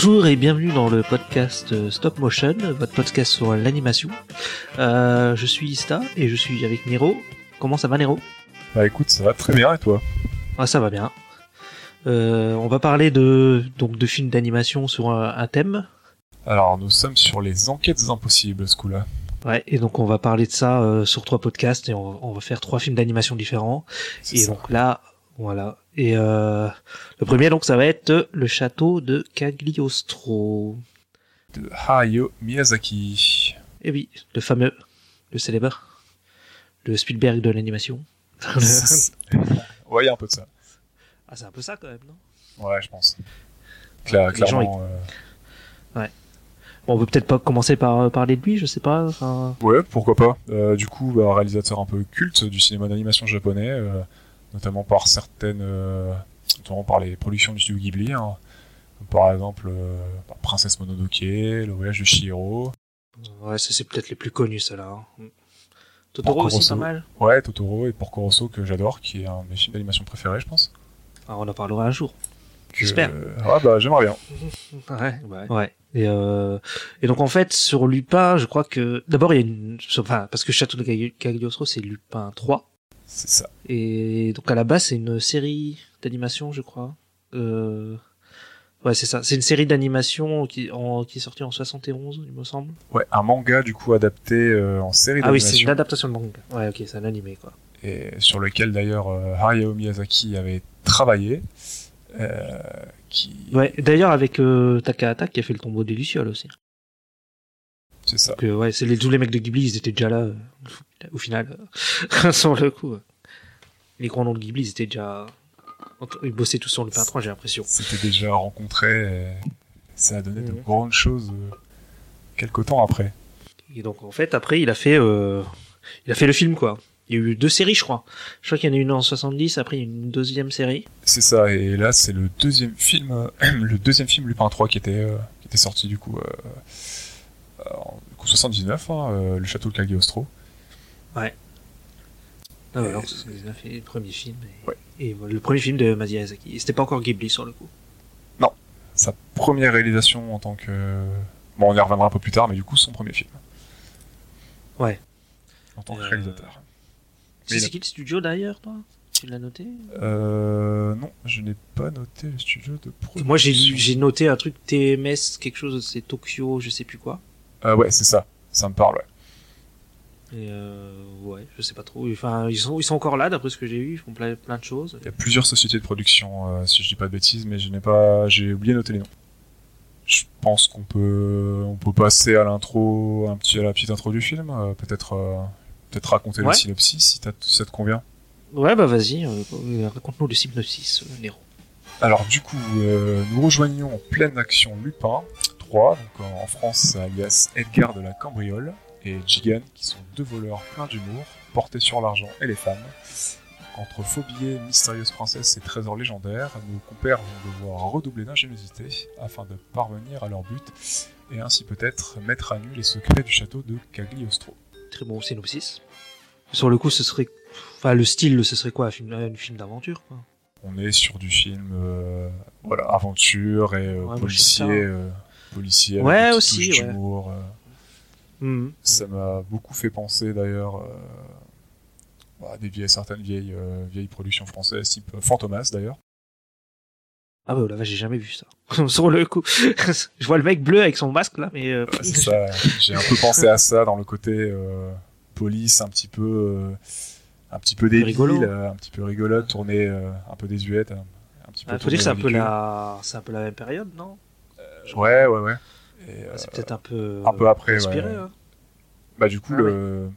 Bonjour et bienvenue dans le podcast euh, Stop Motion, votre podcast sur l'animation. Euh, je suis Ista et je suis avec Nero. Comment ça va Nero? Bah écoute, ça va très bien et toi? Ah ça va bien. Euh, on va parler de donc de films d'animation sur un, un thème. Alors nous sommes sur les enquêtes impossibles ce coup-là. Ouais, et donc on va parler de ça euh, sur trois podcasts et on, va- on va faire trois films d'animation différents. Et ça. donc là, voilà. Et euh, le premier donc ça va être le château de Cagliostro. De Hayao Miyazaki. Et oui, le fameux, le célèbre, le Spielberg de l'animation. ouais, il y a un peu de ça. ah, c'est un peu ça quand même, non? Ouais, je pense. Cla- Les gens, clairement. euh, Bon, on peut peut-être pas commencer par euh, parler de lui, je sais pas. Ouais, pourquoi pas. Euh, du coup, bah, réalisateur un peu culte du cinéma d'animation japonais, notamment par certaines, euh, notamment par les productions du studio Ghibli, hein. Comme par exemple euh, Princesse Mononoke, Le Voyage de Chihiro, ouais, ça c'est peut-être les plus connus, ceux-là. hein. Totoro aussi, pas mal. ouais, Totoro et Porco Rosso que j'adore, qui est un de mes films d'animation préférés, je pense. Ah, on en parlera un jour. J'espère. Ouais, bah j'aimerais bien. Ouais, ouais. ouais. Et, euh, et donc en fait, sur Lupin, je crois que... D'abord, il y a une... Enfin, parce que Château de Cagli- Cagliostro, c'est Lupin 3. C'est ça. Et donc à la base, c'est une série d'animation, je crois. Euh... Ouais, c'est ça. C'est une série d'animation qui, en... qui est sortie en 71, il me semble. Ouais, un manga du coup adapté euh, en série Ah oui, c'est d'animation. une adaptation de manga. Ouais, ok, c'est un animé, quoi. et sur lequel d'ailleurs euh, Hayao Miyazaki avait travaillé. euh, qui... Ouais, d'ailleurs avec Takahata qui a fait le tombeau des Lucioles aussi. C'est ça. Donc, euh, ouais, c'est les, tous les mecs de Ghibli, ils étaient déjà là, euh, au final, euh, sur le coup. Les grands noms de Ghibli, ils étaient déjà... Ils bossaient tous sur le 3 j'ai l'impression. C'était déjà rencontré. Et ça a donné de Mhm. grandes choses quelques temps après. Et donc en fait, après, il a fait, il a fait le film quoi. Il y a eu deux séries, je crois. Je crois qu'il y en a une en 70, après il y a une deuxième série. C'est ça. Et là, c'est le deuxième film, euh, le deuxième film Lupin 3 qui était euh, qui était sorti du coup. Euh, en du coup, 79, hein, euh, le château de Cagliostro. Ah ouais, alors, c'est- il a fait le premier film. Et, Ouais. et le premier film de. Et c'était pas encore Ghibli sur le coup. Sa première réalisation en tant que. Bon, on y reviendra un peu plus tard, mais du coup, son premier film. Ouais. En tant que Euh, réalisateur. C'est a- qui le studio d'ailleurs, toi? Tu l'as noté? Euh, non, je n'ai pas noté le studio de production. Moi j'ai noté un truc TMS, quelque chose, c'est Tokyo, je sais plus quoi. Ah ouais, c'est ça. Ça me parle, ouais. Et euh, ouais, je sais pas trop. Enfin, ils sont, ils sont encore là, d'après ce que j'ai vu, ils font plein, plein de choses. Il y a plusieurs sociétés de production, euh, si je dis pas de bêtises, mais je n'ai pas, j'ai oublié de noter les noms. Je pense qu'on peut, on peut passer à l'intro, un petit, à la petite intro du film. euh, peut-être, euh, peut-être raconter Ouais. le synopsis si, ça te convient. Ouais, bah vas-y, euh, euh, raconte-nous le synopsis, euh, Nero. Alors du coup, euh, nous rejoignons en pleine action Lupin 3, donc en France alias Edgar de la Cambriole et Jigan, qui sont deux voleurs pleins d'humour, portés sur l'argent et les femmes. Entre faux billets, mystérieuses princesses et trésors légendaires, nos compères vont devoir redoubler d'ingéniosité afin de parvenir à leur but et ainsi peut-être mettre à nu les secrets du château de Cagliostro. Très bon synopsis. Sur le coup, ce serait. Enfin, le style, ce serait quoi? Un film, un film d'aventure, quoi. On est sur du film euh, voilà, aventure et euh, Ouais, policier, ça. euh, policier avec Ouais, aussi, ouais. d'humour, euh, Mhm. Ça m'a beaucoup fait penser d'ailleurs euh, à des vieilles, certaines vieilles, euh, vieilles productions françaises, type Fantomas d'ailleurs. Ah bah là, j'ai jamais vu ça. Sur le coup, je vois le mec bleu avec son masque là, mais. ça. J'ai un peu pensé à ça dans le côté police, un petit peu, un petit peu débile, rigolo. un petit peu rigolote, tournée euh, un peu désuète, un, un petit peu. Ah, faut dire que c'est un peu tournée la, c'est un peu la même période, non? Ouais, ouais, ouais. Euh, C'est peut-être un peu. un peu après, inspiré. ouais. hein. Bah du coup, Ah le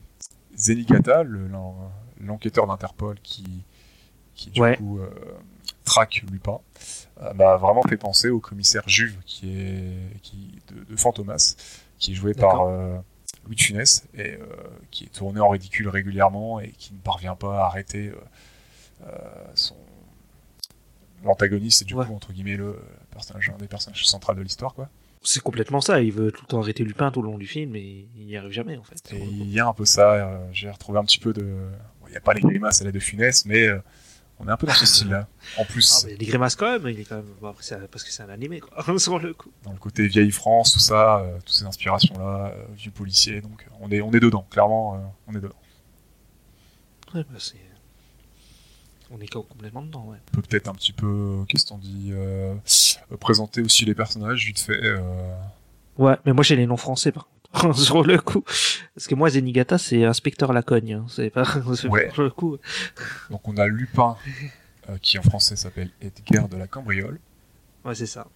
Zenigata, le- l'en- l'enquêteur d'Interpol qui, qui du Ouais. coup euh, traque Lupin, euh, m'a vraiment fait penser au commissaire Juve qui est qui de, de Fantomas, qui est joué par euh, Louis de Funès et euh, qui est tourné en ridicule régulièrement et qui ne parvient pas à arrêter euh, euh, son l'antagoniste et du Ouais. coup entre guillemets le personnage un des personnages centrales de l'histoire quoi. C'est complètement ça. Il veut tout le temps arrêter Lupin tout le long du film, mais il n'y arrive jamais en fait. Et il y a un peu ça, euh, j'ai retrouvé un petit peu de. bon, Il n'y a pas les grimaces à la de Funès, mais euh, On est un peu dans ce style-là. En plus, Ah, mais des grimaces quand même, il est quand même. Bon, après, parce que c'est un animé, quoi. Sur le coup. dans le côté vieille France, tout ça, euh, toutes ces inspirations-là, euh, vieux policier, donc euh, on est, on est dedans, clairement, euh, on est dedans. Ouais, bah, c'est. On est complètement dedans, ouais. On peut peut-être un petit peu, euh, qu'est-ce qu'on dit, euh, présenter aussi les personnages vite fait. euh, Ouais, mais moi j'ai les noms français par contre. sur le coup. Parce que moi, Zenigata, c'est inspecteur Lacogne. Hein. C'est pas. Ouais. Sur le coup. donc on a Lupin, euh, qui en français s'appelle Edgar de la Cambriole. Ouais, c'est ça.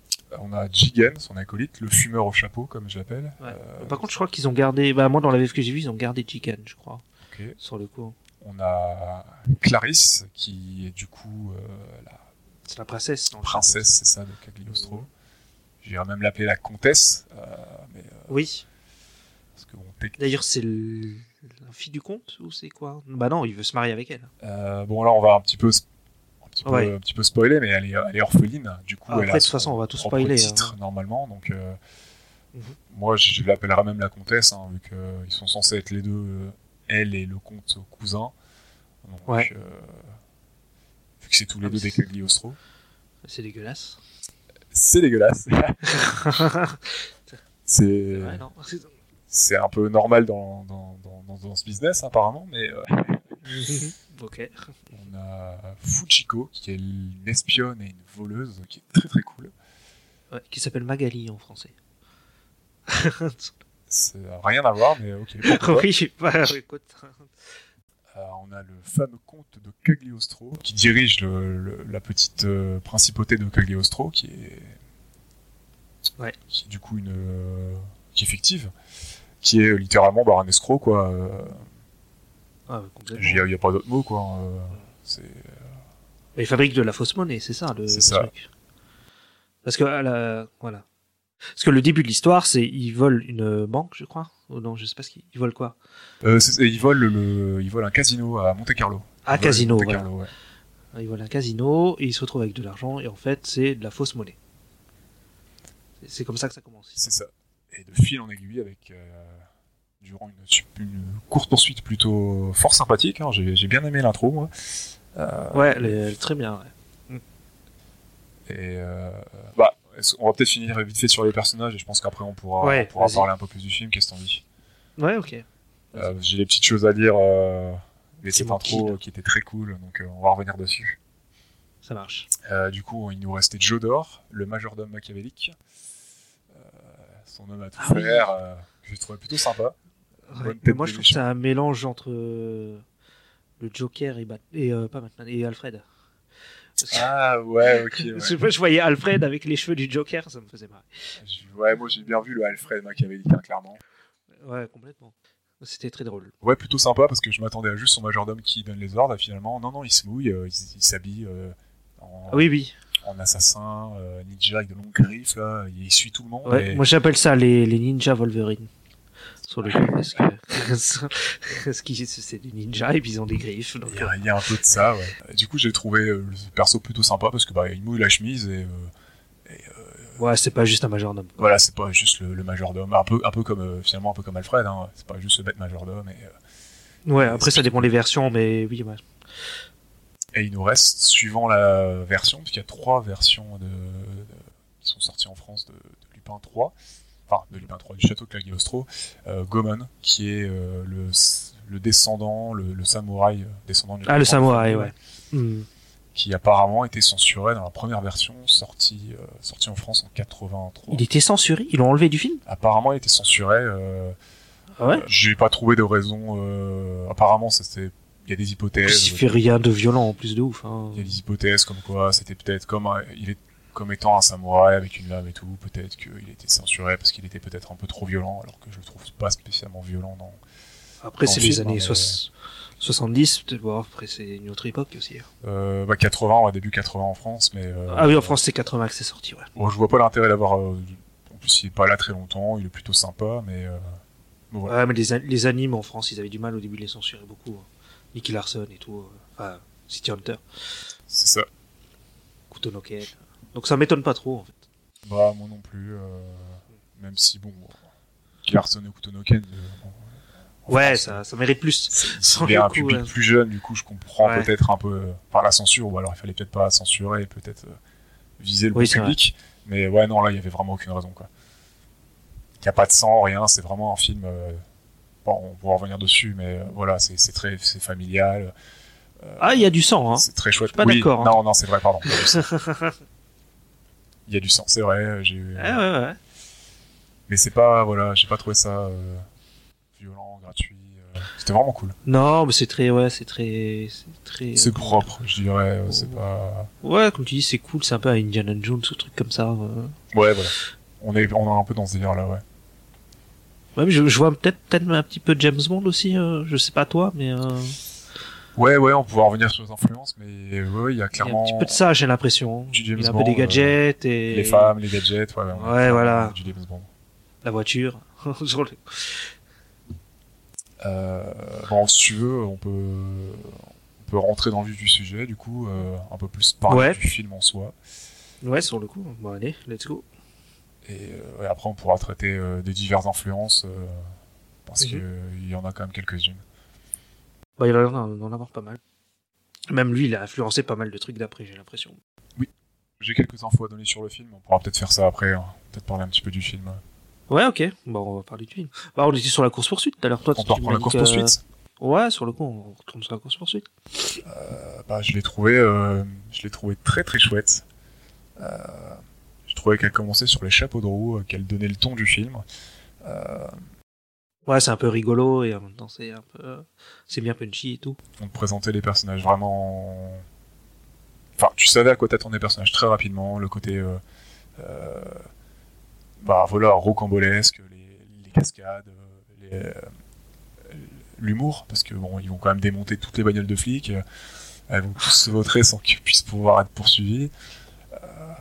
On a Jigen, son acolyte, le fumeur au chapeau, comme je l'appelle. Ouais. Euh, Par contre, je crois qu'ils ont gardé. Bah, moi, dans la VF que j'ai vue, ils ont gardé Chicken, je crois. ok. Sur le coup. On a Clarisse, qui est du coup euh, la C'est la princesse. le princesse, c'est ça, de Cagliostro. J'irais même l'appeler la comtesse, euh, mais, euh, Oui. parce que bon, D'ailleurs, c'est le... la fille du comte ou c'est quoi? Bah non, il veut se marier avec elle. Euh, bon là on va un petit peu un petit peu, Ouais. un petit peu spoiler mais elle est, elle est orpheline du coup Ah, elle après, a de toute façon, on va tout spoiler, titre hein. normalement donc euh, Mhm. moi je, l'appellerai même la comtesse hein, vu qu'ils sont censés être les deux elle et le comte cousin donc Ouais. euh, vu que c'est tous les deux des Cagliostro C'est dégueulasse. c'est dégueulasse c'est c'est un peu normal dans, dans, dans, dans- ce business apparemment mais euh, ok. On a Fujiko, qui est une espionne et une voleuse, qui est très très cool. Ouais, qui s'appelle Magali en français. C'est rien à voir, mais ok. oui, bah, écoute. Euh, on a le fameux comte de Cagliostro, qui dirige le- le- la petite euh, principauté de Cagliostro, qui est, Ouais. qui est du coup une, euh, qui est fictive, qui est littéralement bah, un escroc, quoi. euh, Ah. Il n'y a, pas d'autre mot, quoi. euh, c'est Il fabrique de la fausse monnaie, c'est ça le, ça. truc. Parce que la... voilà. Parce que le début de l'histoire, c'est ils volent une banque, je crois. Ou non, je sais pas ce qu'ils ils volent quoi. euh, ils volent le, ils volent un casino à Monte Carlo. Ah, Ils casino, Monte voilà. Carlo, ouais. Ils volent un casino et ils se retrouvent avec de l'argent et en fait, c'est de la fausse monnaie. C'est- comme ça que ça commence. C'est ça. Et de fil en aiguille avec euh, durant une, courte poursuite plutôt fort sympathique. hein. J'ai bien aimé l'intro, moi. Euh, Ouais, elle est, elle est très bien. ouais. Et bah, on va peut-être finir vite fait sur les personnages et je pense qu'après on pourra, Ouais, on pourra vas-y. parler un peu plus du film. Qu'est-ce que t'en dis? Ouais, ok. Euh, J'ai des petites choses à dire. Euh, mais C'est cette intro qui était très cool, donc euh, on va revenir dessus. Ça marche. Euh, du coup, il nous restait Jodor, le majordome machiavélique. Son homme à tout Ah faire, je trouvais plutôt sympa. Ouais. Mais moi, de je trouve que c'est un mélange entre le Joker et, Bat- et pas Batman et Alfred. Ah ouais, ok. ouais. Je je voyais Alfred avec les cheveux du Joker, ça me faisait marrer. Ouais, moi j'ai bien vu le Alfred machiavélique, clairement. Ouais, complètement. C'était très drôle. Ouais, plutôt sympa parce que je m'attendais à juste son majordome qui donne les ordres et finalement, non, non, il se mouille, euh, il, il s'habille euh, en, Ah oui, oui. en assassin, euh, ninja avec de longues griffes, là, il suit tout le monde. Ouais, et- Moi, j'appelle ça les, les ninjas Wolverine. Sur le coup, parce que parce qu'ils c'est des ninjas et puis ils ont des griffes. Donc, Il y, a, il y a un peu de ça, ouais. Du coup, j'ai trouvé euh, le perso plutôt sympa parce que bah, il mouille la chemise et euh, euh, ouais, c'est pas juste un majordome. quoi. voilà, c'est pas juste le, le majordome, un peu, un peu comme euh, finalement un peu comme Alfred, hein. c'est pas juste le bête majordome. Et, euh, Ouais, après ça dépend des versions, mais oui, ouais. Et il nous reste, suivant la version, puisqu'il y a trois versions de, de- qui sont sorties en France de, de Lupin 3, enfin de Lupin 3 du château Cagliostro, euh, Goemon, qui est euh, le, le descendant, le, le samouraï euh, descendant du Ah, le samouraï, ouais. Hmm. qui apparemment était censuré dans la première version sortie, sortie en France en 83. Il était censuré, ils l'ont enlevé du film? Apparemment, il était censuré. Ah ouais? J'ai pas trouvé de raison. apparemment, c'était. Il y a des hypothèses. Il fait rien de violent en plus de ouf. Hein. Il y a des hypothèses comme quoi c'était peut-être comme il est comme étant un samouraï avec une lame et tout. Peut-être qu'il était censuré parce qu'il était peut-être un peu trop violent, alors que je le trouve pas spécialement violent. Non. Après, c'est les années mais- soix- 70, peut-être, bon, après c'est une autre époque aussi. Euh, bah 80, ouais, début 80 en France, mais. euh, Ah oui, en France c'est 80 que c'est sorti, ouais. Bon, je vois pas l'intérêt d'avoir. euh, en plus, il est pas là très longtemps. Il est plutôt sympa, mais. euh, bon, voilà. Ouais, mais les, les animes en France, ils avaient du mal au début de les censurer beaucoup. hein. Nicky Larson et tout. Enfin, City Hunter, C'est ça. Kutonoken. Donc ça m'étonne pas trop, en fait. Bah, moi non plus. euh, même si, bon. Larson et Kutonoken, euh, Ouais, France. ça, ça mérite plus. Sans Il est le un public ouais. plus jeune, du coup, je comprends Ouais. peut-être un peu euh, par la censure, ou alors il fallait peut-être pas censurer, peut-être euh, viser le Oui, bon c'est public. Mais ouais, non, là, il y avait vraiment aucune raison, quoi. Il n'y a pas de sang, rien, c'est vraiment un film. euh, Bon, on pourra revenir dessus, mais voilà, c'est c'est très c'est familial, Ah, il y a du sang, hein. c'est très chouette. pas oui, d'accord, hein. Non, non, c'est vrai, pardon. Il y a du sang, c'est vrai. J'ai eu- Ouais, ouais, ouais. Mais c'est pas, voilà, j'ai pas trouvé ça euh, violent, gratuit. euh, C'était vraiment cool. Non, mais c'est très, ouais, c'est très, c'est très. C'est euh, propre, je dirais. euh, C'est pas. Ouais, comme tu dis, c'est cool, c'est un peu à Indiana Jones, ce truc comme ça. euh. Ouais, voilà. On est, on est un peu dans ce délire-là, ouais. Ouais, mais je, je vois peut-être, peut-être un petit peu James Bond aussi. euh, je sais pas toi, mais euh, Ouais, ouais, on pourra revenir sur les influences, mais ouais, ouais, il y a il y a clairement un petit peu de ça, j'ai l'impression. Du James Il y a un Bond, peu des euh, gadgets et les femmes, les gadgets, ouais, ouais, voilà. Du James Bond. la voiture. Euh, bon, si tu veux, on peut, on peut rentrer dans le vif du sujet, du coup, euh, un peu plus parler Ouais. du film en soi. Ouais, sur le coup. Bon, allez, let's go. Et, euh, après, on pourra traiter des diverses influences, parce Mhm. qu'il y en a quand même quelques-unes. Bah, il va y en en avoir pas mal. Même lui, il a influencé pas mal de trucs d'après, j'ai l'impression. J'ai quelques infos à donner sur le film, on pourra peut-être faire ça après, hein. peut-être parler un petit peu du film. Ouais, ok. Bon, on va parler du film. Bah, on était sur la course poursuite tout à l'heure. Toi, On tu reprendre la course poursuite. Ouais, sur le coup, on retourne sur la course poursuite. Euh, bah, je l'ai trouvé, euh, je l'ai trouvé très très chouette. Euh, je trouvais qu'elle commençait sur les chapeaux de roue, euh, qu'elle donnait le ton du film. Ouais, c'est un peu rigolo et en même temps, c'est un peu. C'est bien punchy et tout. on te présentait les personnages vraiment. Enfin, tu savais à quoi t'attendre des personnages très rapidement, le côté. Euh, euh, bah voilà, rocambolesque, les, les cascades, euh, les, l'humour, parce que bon, ils vont quand même démonter toutes les bagnoles de flics, elles vont tous se vautrer sans qu'ils puissent pouvoir être poursuivis, euh,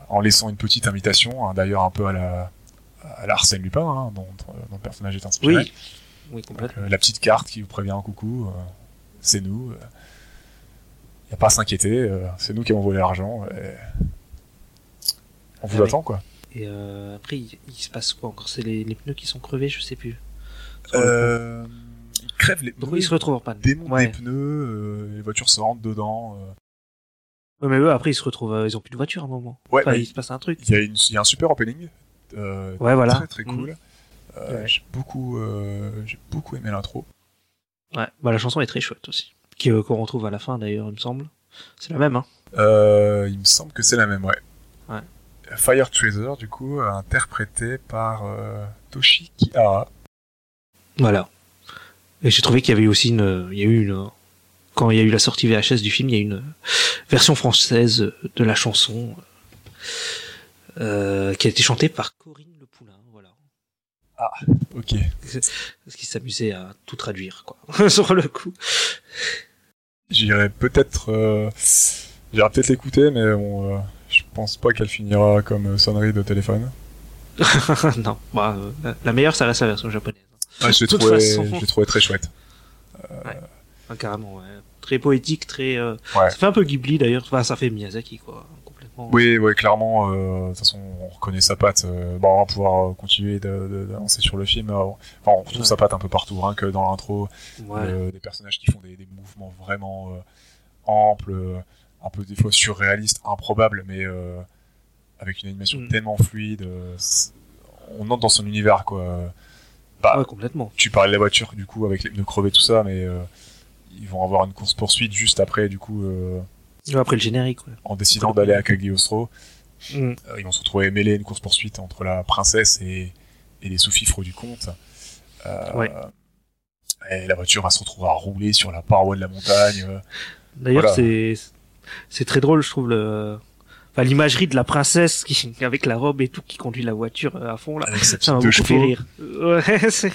en laissant une petite invitation, hein, d'ailleurs un peu à la, à la Arsène Lupin, hein, dont, dont le personnage est inspiré. Oui. Oui, complètement. Euh, la petite carte qui vous prévient un coucou, euh, c'est nous. Il n'y a pas à s'inquiéter, euh, c'est nous qui avons volé l'argent. et On vous Ah attend, quoi. Et euh, après, il, il se passe quoi encore? C'est les, les pneus qui sont crevés, je sais plus. Sur le Euh, il crève les. Donc pneus, ils se retrouvent en panne. démonte Ouais. des pneus, euh, les voitures se rentrent dedans. euh. Ouais, mais eux, après, ils se retrouvent. euh, ils ont plus de voiture à un moment. Ouais, Enfin, il se passe un truc. Il y, a une- il y a un super opening. Euh, Ouais, voilà. Très très cool. Euh, Ouais. J'ai beaucoup, euh, j'ai beaucoup aimé l'intro. Ouais. Bah, la chanson est très chouette aussi. Euh, Qu'on retrouve à la fin d'ailleurs, il me semble. C'est la même, hein. Euh, il me semble que c'est la même, ouais. Ouais. Fire Tracer, du coup, interprété par euh, Toshi Kihara. Voilà. Et j'ai trouvé qu'il y avait aussi une, il y a eu une, quand il y a eu la sortie VHS du film, il y a une version française de la chanson euh, qui a été chantée par Corinne Le Poulain, voilà. Ok. Parce qu'il s'amusait à tout traduire, quoi, sur le coup. J'irai peut-être, euh, j'irai peut-être l'écouter, mais bon, euh, je pense pas qu'elle finira comme euh, sonnerie de téléphone. non, bah, euh, la- meilleure, ça reste la version japonaise. Ouais, je l'ai trouvé, façon. trouvé très chouette. Ah, carrément, ouais. Très poétique, très. euh, Ouais. Ça fait un peu Ghibli d'ailleurs. Enfin, ça fait Miyazaki, quoi. Oui, oui, clairement. euh, De toute façon, on reconnaît sa patte. euh, bon, on va pouvoir euh, continuer d'avancer sur le film. Enfin, on retrouve Ouais. sa patte un peu partout, hein, que dans l'intro. Ouais. euh, des personnages qui font des, des mouvements vraiment euh, amples, un peu des fois surréalistes, improbables, mais euh, avec une animation Mm. tellement fluide. euh, on entre dans son univers, quoi. Bah, Ouais, complètement. tu parlais de la voiture, du coup, avec les pneus crevés, tout ça, mais euh, ils vont avoir une course-poursuite juste après, du coup, euh, Ouais, Après le générique, ouais. en décidant d'aller à Cagliostro. Mm. Euh, ils vont se retrouver mêlés à une course-poursuite entre la princesse et, et les sous-fifres du comte. Euh, Ouais. Et la voiture va se retrouver à rouler sur la paroi de la montagne. euh. D'ailleurs, Voilà. c'est c'est très drôle, je trouve le. Enfin, l'imagerie de la princesse qui, avec la robe et tout, qui conduit la voiture à fond là. avec sa Ça m'a beaucoup deux fait chevaux. rire. Ouais, c'est.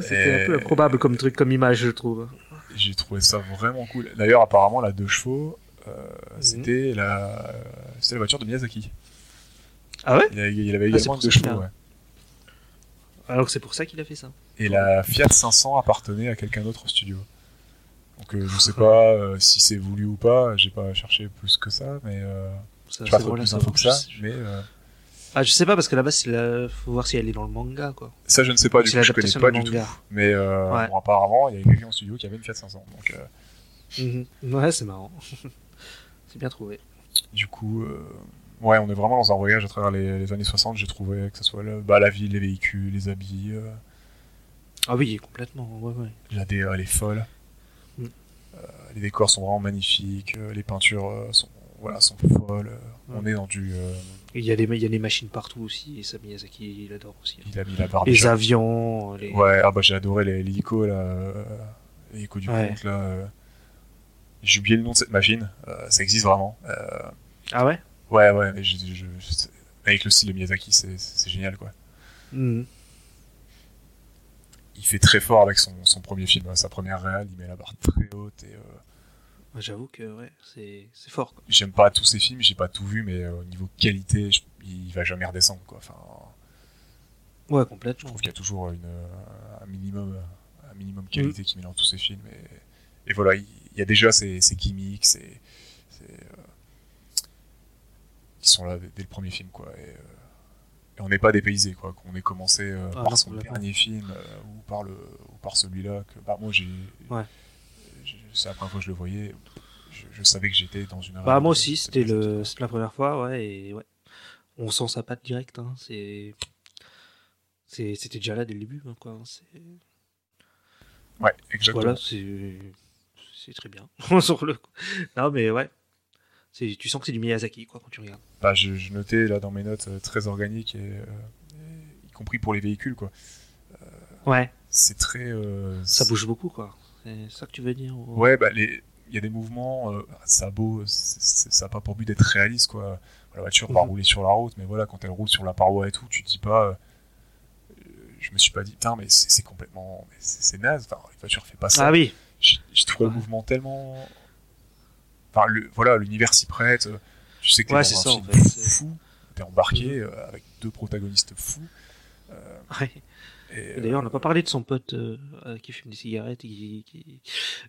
C'était Et- un peu improbable comme truc, comme image, je trouve. J'ai trouvé ça vraiment cool. D'ailleurs, apparemment, la deux chevaux, euh, Mhm. c'était la, c'était la voiture de Miyazaki. Ah ouais? Il, a- il avait Ah, également deux chevaux, ouais. Alors que c'est pour ça qu'il a fait ça. Et la Fiat 500 appartenait à quelqu'un d'autre au studio. Donc euh, je sais pas euh, si c'est voulu ou pas, j'ai pas cherché plus que ça, mais euh, Ça, j'ai pas à plus d'infos que ça. Je- je- Mais Ah, je sais pas parce que là-bas, la... faut voir si elle est dans le manga, quoi. Ça, je ne sais pas, du coup, je connais pas du tout. Mais euh, Ouais. bon, apparemment, il y a quelqu'un en studio qui avait une Fiat 500. Donc, euh, Mhm. Ouais, c'est marrant. c'est bien trouvé. du coup, euh, ouais, on est vraiment dans un voyage à travers les, les années 60. J'ai trouvé que ce soit le- bah, la ville, les véhicules, les habits. Ah oui, complètement. Ouais, ouais. la DA, elle est folle. Mm. Les décors sont vraiment magnifiques. les peintures sont, voilà, sont folles. euh, On Mm. est dans du. Il y, a des, il y a des machines partout aussi, et ça Miyazaki, il adore aussi. il a mis la barre Les déjà. avions, les... Ouais, ah bah j'ai adoré les l'hélico là, euh, l'hélico du Ouais. conte là. euh. J'ai oublié le nom de cette machine, euh, ça existe vraiment. Euh, Ah ouais? Ouais, ouais, mais je, je- je- avec le style de Miyazaki, c'est génial quoi. Mhm. Il fait très fort avec son, son premier film, hein, sa première réal, il met la barre très haute et euh, J'avoue que ouais, c'est fort. J'aime pas tous ses films, j'ai pas tout vu, mais euh, au niveau qualité, je- il va jamais redescendre quoi. Enfin, Ouais, je complètement. trouve qu'il y a toujours une, euh, un minimum, un minimum qualité qui met dans tous ses films et, et voilà, il, il y a déjà ces, ces gimmicks, ces, ces, euh, qui sont là dès, dès le premier film quoi. Et, euh, et on n'est pas dépaysé quoi, qu'on ait commencé euh, Ah par non, son dernier film ou par le ou par celui-là que bah moi j'ai, Ouais. C'est la première fois que je le voyais, je, je savais que j'étais dans une. Bah moi aussi, c'était le, la première fois, ouais, et ouais. On sent sa patte directe, hein. C'est, c'est, c'était déjà là dès le début, hein, quoi. C'est, Ouais, exactement. voilà, c'est, c'est très bien. Sur le. Non, mais ouais. C'est, tu sens que c'est du Miyazaki, quoi, quand tu regardes. Bah, je, je notais là dans mes notes euh, très organique et, euh, et y compris pour les véhicules quoi. Ouais. C'est très. euh, Ça bouge beaucoup, quoi. C'est ça que tu veux dire ou- Ouais, bah les, il y a des mouvements, euh, ça a beau, ça a pas pour but d'être réaliste quoi. La voiture va Mhm. rouler sur la route, mais voilà, quand elle roule sur la paroi et tout, tu te dis pas. euh, je me suis pas dit, putain, mais c'est complètement, c'est naze. Enfin, la voiture fait pas ça. Ah oui. je, je trouve le mouvement tellement. Enfin, le, voilà, l'univers s'y prête. euh, Tu sais que t'es Ouais, dans un en film fait, fou. T'es embarqué euh, avec deux protagonistes fous. Ouais. Et, Et D'ailleurs, on n'a euh, pas parlé de son pote euh, euh, qui fume des cigarettes, qui, qui,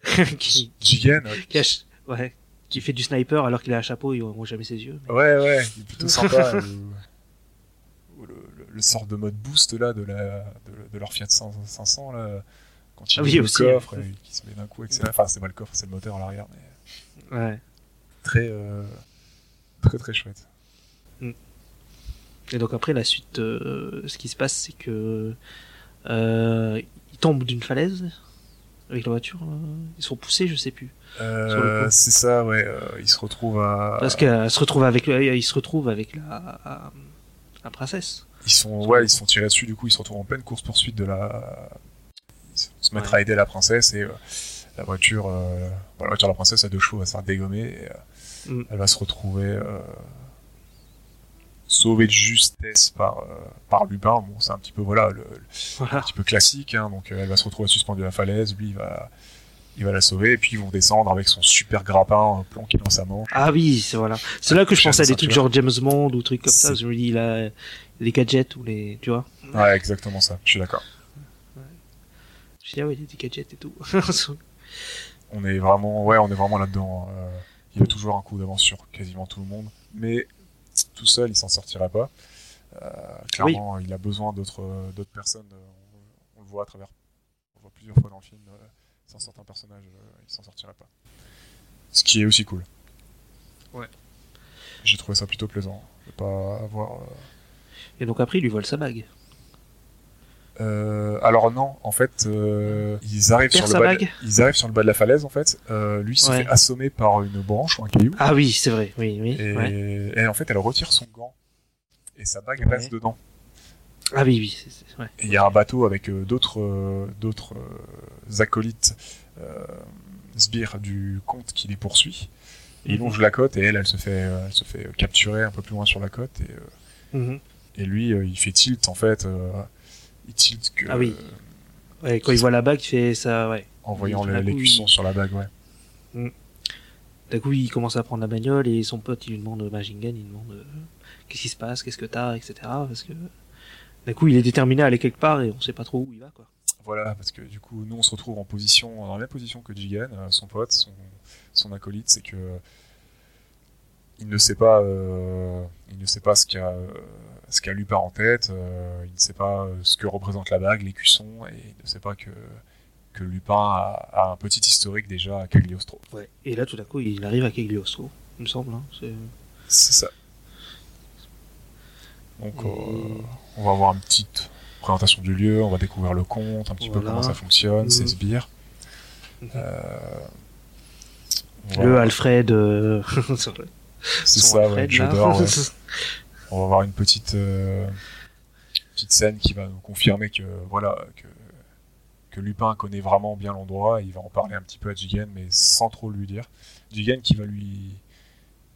qui, Jigen, euh, qui, ach- ouais, qui fait du sniper alors qu'il a un chapeau, il voit jamais ses yeux. ouais, ouais, il est plutôt sympa. euh, le, le- le sort de mode boost là de, la, de, de leur Fiat 500 là, quand il Ah oui, le aussi, coffre ouais. et qui se met d'un coup, etc. Enfin, c'est pas le coffre, c'est le moteur à l'arrière, mais Ouais. très, euh, très très chouette. Et donc après, la suite, euh, ce qui se passe, c'est que euh, ils tombent d'une falaise avec la voiture. euh, ils sont poussés, je sais plus. Euh, c'est ça, ouais. euh, il se retrouve à. Parce qu'elle se retrouve avec, il se retrouve avec la, la princesse. Ils sont, ouais, ils sont tirés dessus. Du coup, ils se retrouvent en pleine course poursuite de la. Ils se mettent Ouais. à aider la princesse et euh, la voiture, euh, bon, la voiture de la princesse a deux chevaux, va se faire dégommer. Et, Mm. Elle va se retrouver sauvée de justesse par euh, par Lupin. Bon, c'est un petit peu voilà, le, le- un petit peu classique. Hein, donc, euh, elle va se retrouver suspendue à la falaise. Lui, il va il va la sauver et puis ils vont descendre avec son super grappin euh, planqué dans sa manche. Ah oui, c'est voilà. C'est là que je pensais à des trucs genre James Bond ou trucs comme ça. Je me dis, il a les gadgets ou les, tu vois. Ouais, exactement ça. Je suis d'accord. Je dis, ah oui, il y a des gadgets et tout. on est vraiment ouais on est vraiment là dedans il a toujours un coup d'avance sur quasiment tout le monde mais tout seul il s'en sortirait pas Euh, clairement il a besoin d'autres d'autres personnes euh, on, on le voit à travers on le voit plusieurs fois dans le film euh, sans certains personnages euh, il s'en sortirait pas ce qui est aussi cool Ouais. j'ai trouvé ça plutôt plaisant de pas avoir euh, et donc après, il lui vole sa bague. Euh, alors non, en fait, euh, ils arrivent sur le bas. De, ils arrivent sur le bas de la falaise en fait. Euh, lui se Ouais. fait assommer par une branche ou un caillou. Ah oui, c'est vrai. Oui, oui. Et, ouais. et en fait, elle retire son gant. Et sa bague Ouais. reste dedans. Ah oui, oui. ouais. Il y a un bateau avec d'autres d'autres acolytes sbires du comte qui les poursuit. Il Mhm. longe la côte et elle, elle se fait, elle se fait capturer un peu plus loin sur la côte. Et, Mhm. et lui, il fait tilt en fait. Il tilt que, Ah oui. euh, Ouais, quand il voit la bague, il fait ça, ouais. en voyant le- les il- cuissons sur la bague, ouais. D'un coup, il commence à prendre la bagnole et son pote, il lui demande Machine Gun, il lui demande euh, qu'est-ce qui se passe, qu'est-ce que t'as, etc. Parce que d'un coup, il est déterminé à aller quelque part et on sait pas trop où il va, quoi. Voilà, parce que du coup, nous, on se retrouve en position, dans la même position que Jigen, euh, son pote, son, son acolyte, c'est que il ne sait pas, euh, il ne sait pas ce qu'a euh, ce qu'a Lupin en tête, euh, il ne sait pas ce que représente la bague, les cuissons, et il ne sait pas que que Lupin a, a un petit historique déjà à Cagliostro. Ouais. Et là, tout d'un coup, il arrive à Cagliostro, il me semble. Hein. C'est- ça. Donc, Et- euh, on va avoir une petite présentation du lieu, on va découvrir le conte, un petit peu comment ça fonctionne, ses Mhm. sbires. Euh, on Le Alfred. euh, C'est ça, ouais. Jodor, ouais. On va avoir une petite, euh, petite scène qui va nous confirmer que, voilà, que, que Lupin connaît vraiment bien l'endroit. Il va en parler un petit peu à Jigen, mais sans trop lui dire. Jigen qui va lui,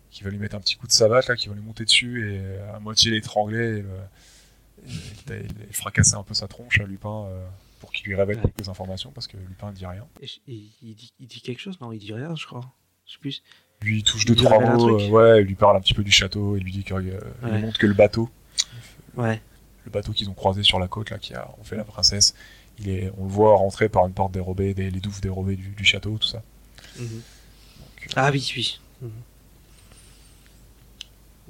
qui va lui mettre un petit coup de savate, là, qui va lui monter dessus et euh, à moitié l'étrangler et, le- et- et- et fracasser un peu sa tronche à Lupin euh, pour qu'il lui révèle Ouais. quelques informations parce que Lupin ne dit rien. Et je- il, il dit, il dit quelque chose? Non, il dit rien, je crois. Je sais plus. Lui, touche deux, trois mots, euh, ouais, il lui parle un petit peu du château, il lui dit qu'il Ouais. montre que le bateau, Ouais. le bateau qu'ils ont croisé sur la côte là qui a on fait la princesse il est on le voit rentrer par une porte dérobée des, les douves dérobées du, du château tout ça Mhm. Donc, euh, Ah oui, oui. Mhm.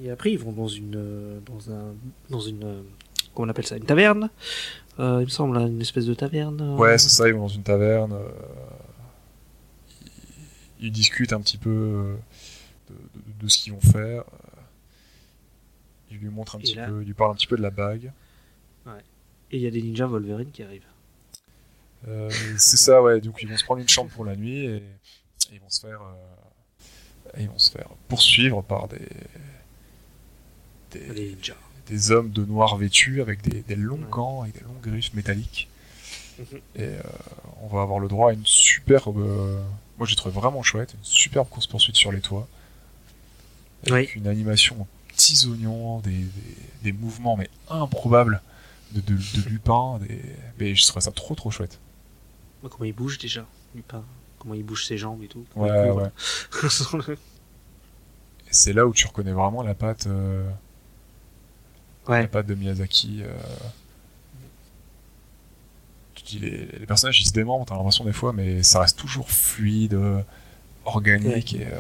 Et après, ils vont dans une, euh, dans un, dans une, euh, comment on appelle ça, une taverne. Euh, il me semble, hein, une espèce de taverne. euh. ouais c'est ça ils vont dans une taverne euh, ils, discutent un petit peu euh, de, de- de ce qu'ils vont faire euh, ils lui montrent un Et petit là- peu ils lui parlent un petit peu de la bague Et il y a des ninjas Wolverine qui arrivent. Euh, c'est ça ouais donc ils vont se prendre une chambre pour la nuit et, et ils vont se faire euh, et ils vont se faire poursuivre par des des, des hommes de noir vêtus avec des, des longs Ouais. gants et des longues griffes métalliques. Et euh, on va avoir le droit à une superbe. euh, moi j'ai trouvé vraiment chouette, une superbe course poursuite sur les toits. Avec une animation aux petits oignons, des, des, des mouvements mais improbables de, de, de Lupin. Des... Mais je trouvais ça trop trop chouette. Comment il bouge déjà Lupin? Comment il bouge ses jambes et tout? Ouais, ouais. C'est là où tu reconnais vraiment la patte, euh, la patte de Miyazaki. euh. Dis, les, les personnages ils se démentent, t'as l'impression des fois, mais ça reste toujours fluide, euh, organique et, euh,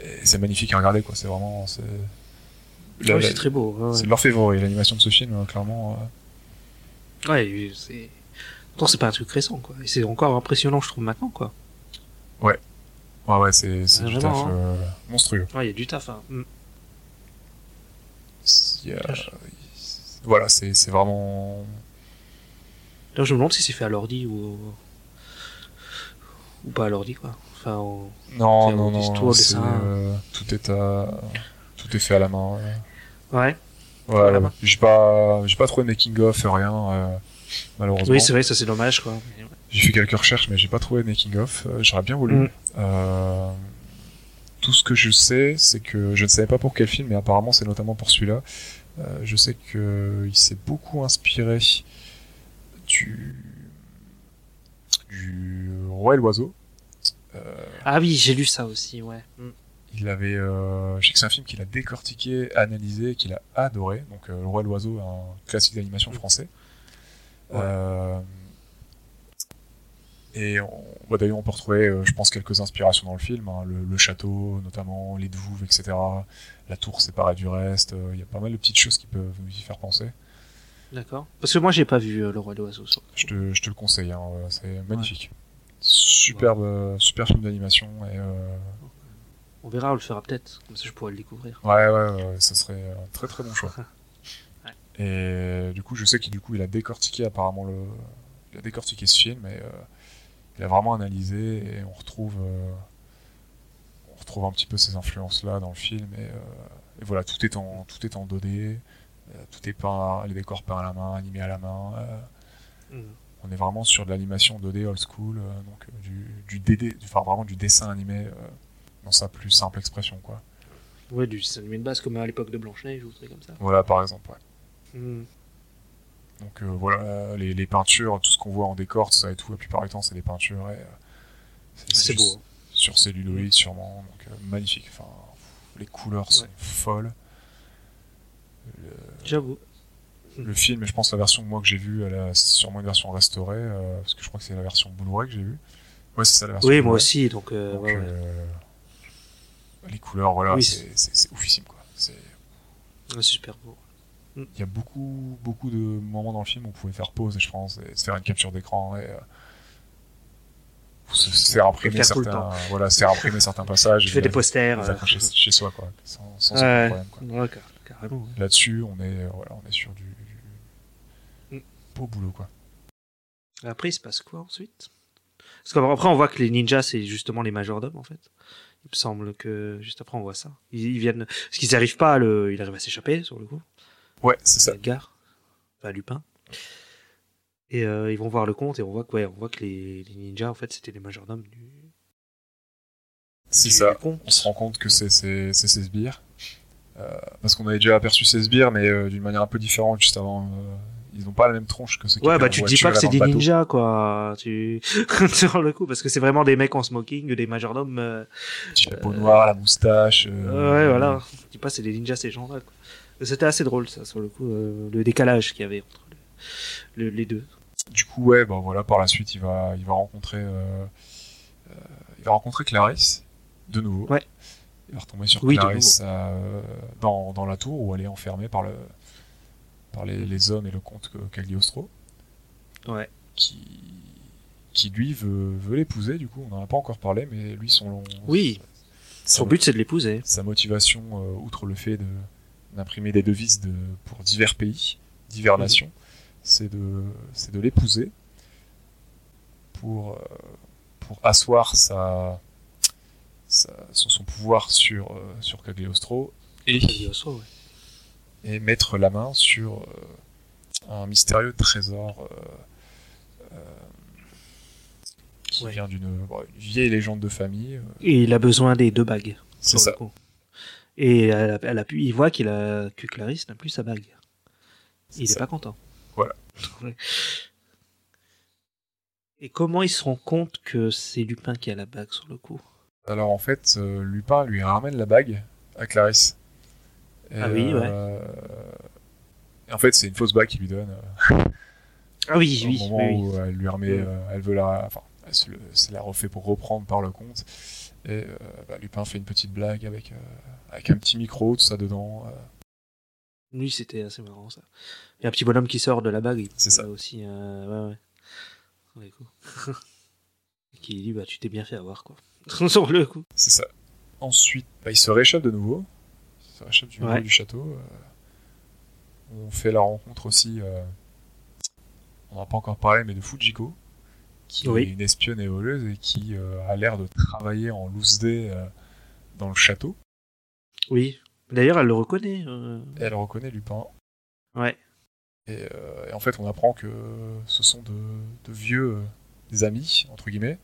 et c'est magnifique à regarder quoi. C'est vraiment. C'est Ouais, la- c'est très beau. ouais, c'est ouais. leur favori, l'animation de ce film, euh, clairement. euh. Ouais, c'est. Pourtant, c'est pas un truc récent, quoi. Et c'est encore impressionnant, je trouve, maintenant, quoi. Ouais, ouais, c'est c'est Ouais, du taf hein. euh, monstrueux. Ouais, il y a du taf, hein. Mm. Y a-. Voilà, c'est vraiment. Je me demande si c'est fait à l'ordi ou. Ou pas à l'ordi, quoi. Enfin, au- Non, non, non, dessin. euh, tout est à, tout est fait à la main. ouais. Ouais. Ouais, j'ai pas, j'ai pas trouvé making of, rien, euh, malheureusement. Oui, c'est vrai, ça c'est dommage, quoi. J'ai fait quelques recherches, mais j'ai pas trouvé making of. euh, j'aurais bien voulu. Mm. Euh, tout ce que je sais, c'est que je ne savais pas pour quel film, mais apparemment c'est notamment pour celui-là. Euh, je sais que il s'est beaucoup inspiré du, du Roi et l'oiseau. Euh, Ah oui, j'ai lu ça aussi, ouais. Mm. Il avait, euh, je sais que c'est un film qu'il a décortiqué, analysé, qu'il a adoré. Donc, euh, Le Roi et l'Oiseau, un classique d'animation français. Ouais. Euh, et bah, d'ailleurs, on peut retrouver, je pense, quelques inspirations dans le film. hein. le, le château, notamment, les douves, etc. La tour séparée du reste. Il y a pas mal de petites choses qui peuvent nous y faire penser. D'accord. Parce que moi, j'ai pas vu euh, Le Roi de l'Oiseau. sur- Je te, je te le conseille, hein, euh, c'est magnifique. Superbe, euh, super film d'animation. Et, On verra, on le fera peut-être. Comme ça, je pourrais le découvrir. Ouais, ouais, ouais, ça serait un très très bon choix. Et du coup, je sais qu'il du coup, il a décortiqué apparemment le, il a décortiqué ce film et il a vraiment analysé et on retrouve, on retrouve un petit peu ces influences là dans le film et, euh, et voilà, tout est en, tout est en 2D, euh, tout est peint, les décors peints à la main, animés à la main. euh, Mm. on est vraiment sur de l'animation 2D old school, euh, donc euh, du, du DD, enfin vraiment du dessin animé euh, dans sa plus simple expression quoi. Ouais, du dessin animé de base, comme à l'époque de Blanche-Neige ou des trucs comme ça. Voilà par exemple. Ouais. Mm. Donc euh, voilà, les, les peintures, tout ce qu'on voit en décor, ça et tout, la plupart du temps c'est des peintures euh, C'est beau. hein. sur celluloïd sûrement, donc euh, magnifique. Enfin, les couleurs sont Ouais. folles. Le, J'avoue. le film, je pense la version que moi que j'ai vue, elle a sûrement une version restaurée, euh, parce que je crois que c'est la version Blu-ray que j'ai vue. Ouais, c'est ça la version Oui, moi aussi, donc. euh, Donc, ouais, ouais. euh, Les couleurs, voilà, Oui, c'est oufissime, quoi. C'est- Ouais, super beau. Il y a beaucoup, beaucoup de moments dans le film où on pouvait faire pause, je pense, et se faire une capture d'écran et euh, se faire imprimer certains, voilà, passages. Tu fais des posters. euh, accrocher chez soi, quoi, sans, sans aucun Ouais, problème, quoi. Carrément. ouais. Là-dessus, on est, euh, voilà, on est sur du, du Mm. beau boulot, quoi. Après, il se passe quoi ensuite? Parce qu'après, on voit que les ninjas, c'est justement les majordomes, en fait. Il me semble que juste après, on voit ça. Ils, ils viennent. Parce qu'ils n'arrivent pas à le. Il arrive à s'échapper, sur le coup. Ouais, c'est ça. Edgar. Enfin, Lupin. Et euh, ils vont voir le compte et on voit que, ouais, on voit que les, les ninjas, en fait, c'était les majordomes du. C'est du ça. compte. On se rend compte que c'est ces sbires. Euh, parce qu'on avait déjà aperçu ces sbires, mais euh, d'une manière un peu différente juste avant. euh, ils n'ont pas la même tronche que ceux qui Ouais, bah tu te dis pas que c'est des bateau. ninjas, quoi. Tu... sur le coup, parce que c'est vraiment des mecs en smoking, des majordomes. euh, Petit chapeau noir, la moustache. euh, Ouais, voilà. Je dis pas, c'est des ninjas, ces gens-là. quoi. C'était assez drôle, ça, sur le coup, euh, le décalage qu'il y avait entre le- le- les deux. Du coup, ouais, bah voilà, par la suite, il va, il va rencontrer, il va rencontrer Clarisse de nouveau. Ouais. Il va retomber sur Oui, euh, dans, dans la tour où elle est enfermée par le, par les, les hommes et le comte Cagliostro, Ouais. qui, qui lui veut, veut l'épouser. Du coup, on n'en a pas encore parlé, mais lui, son, Oui. Son but, c'est de l'épouser. sa motivation, euh, outre le fait de d'imprimer des devises de, pour divers pays, divers Mhm. nations, c'est de, de l'épouser pour, euh, pour asseoir sa, sa- son, son pouvoir sur, euh, sur Cagliostro et, Cagliostro, ouais. et mettre la main sur euh, un mystérieux trésor euh, qui Ouais. vient d'une bon, vieille légende de famille. Et il a besoin des deux bagues. C'est sur ça. le coup. Et elle a, elle a pu, il voit qu'il a, que Clarisse n'a plus sa bague. Il est ça. pas content. Voilà. Et comment il se rend compte que c'est Lupin qui a la bague sur le coup? Alors en fait, euh, Lupin lui ramène la bague à Clarisse. Et, Ah oui, ouais. euh, et en fait, c'est une fausse bague qu'il lui donne euh, Ah oui, au oui, moment oui, oui. où elle lui remet, euh, elle veut la, enfin, elle se, le- se la refait pour reprendre par le compte. Et euh, bah, Lupin fait une petite blague avec, euh, avec un petit micro, tout ça dedans. euh. Oui, c'était assez marrant ça. Il y a un petit bonhomme qui sort de la bague. C'est ça. aussi. euh, ouais, ouais. Ouais, cool. qui dit bah tu t'es bien fait avoir quoi. sur le coup. C'est ça. Ensuite, bah, il se réchappe de nouveau. Il se réchappe du, Ouais. du château. euh. On fait la rencontre aussi, euh, on n'en a pas encore parlé, mais de Fujiko, qui Oui. est une espionne et voleuse et qui euh, a l'air de travailler en loose day euh, dans le château. Oui. D'ailleurs, elle le reconnaît. elle reconnaît Lupin. Ouais. Et, et en fait, on apprend que ce sont de, de vieux des amis, entre guillemets.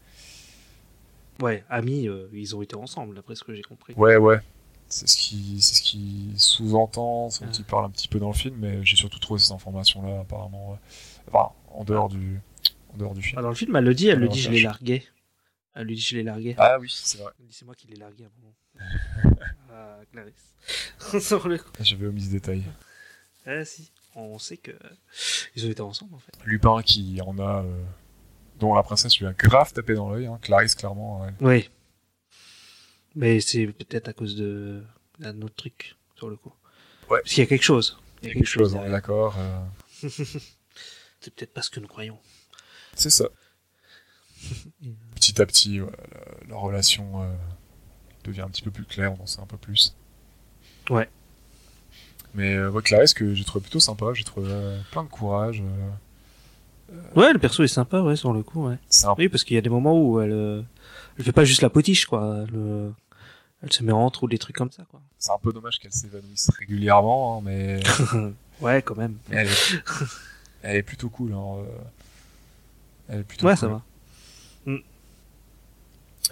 Ouais, amis, euh, ils ont été ensemble, d'après ce que j'ai compris. Ouais, ouais. C'est ce qui, c'est ce qui sous-entend, ce dont Ah. il parle un petit peu dans le film, mais j'ai surtout trouvé ces informations-là, apparemment. euh, Enfin, en dehors du, en dehors du film. Ah, dans le film, elle le dit, elle le dit, je l'ai largué. Elle lui dit, je l'ai largué. Ah oui, c'est vrai. Elle dit, c'est moi qui l'ai largué à un moment. ah, Clarisse. sur le coup. J'avais omis ce détail. Ah si, on sait que ils ont été ensemble en fait. Lupin qui en a, euh, dont la princesse lui a grave tapé dans l'œil. Hein. Clarisse, clairement. ouais. Oui. Mais c'est peut-être à cause de d'un autre truc sur le coup. Ouais. Parce qu'il y a quelque chose. Il y a quelque chose, on est d'accord. euh, C'est peut-être pas ce que nous croyons. C'est ça. Petit à petit, la, la relation euh, devient un petit peu plus claire, on en sait un peu plus. Ouais. Mais euh, ouais, Clarisse, que j'ai trouvé plutôt sympa, j'ai trouvé euh, plein de courage. Euh, Ouais, le perso est sympa, ouais, sur le coup, ouais. Oui, parce qu'il y a des moments où elle, euh, elle fait pas juste la potiche, quoi. Elle, elle se met entre ou des trucs comme ça, quoi. C'est un peu dommage qu'elle s'évanouisse régulièrement, hein, mais, ouais, quand même. mais elle, est, elle est plutôt cool. hein, euh, Elle est plutôt Ouais, cool. ça va.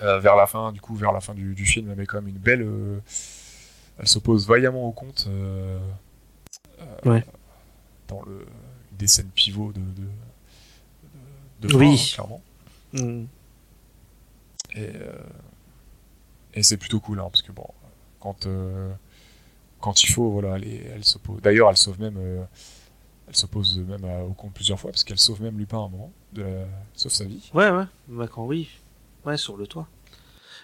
Euh, vers la fin, du coup, vers la fin du, du film, elle met quand même une belle. euh, elle s'oppose vaillamment au conte. euh, Ouais. Dans le, une des scènes pivots de. de, de, Oui. hein, clairement. Mm. Et, euh, et c'est plutôt cool, hein, parce que bon, quand, euh, quand il faut, voilà, elle, est- elle s'oppose. D'ailleurs, elle sauve même. euh, elle s'oppose même à- au conte plusieurs fois, parce qu'elle sauve même Lupin à un moment, de la- sauve sa vie. Ouais, ouais. Bah, quand oui. Ouais, sur le toit.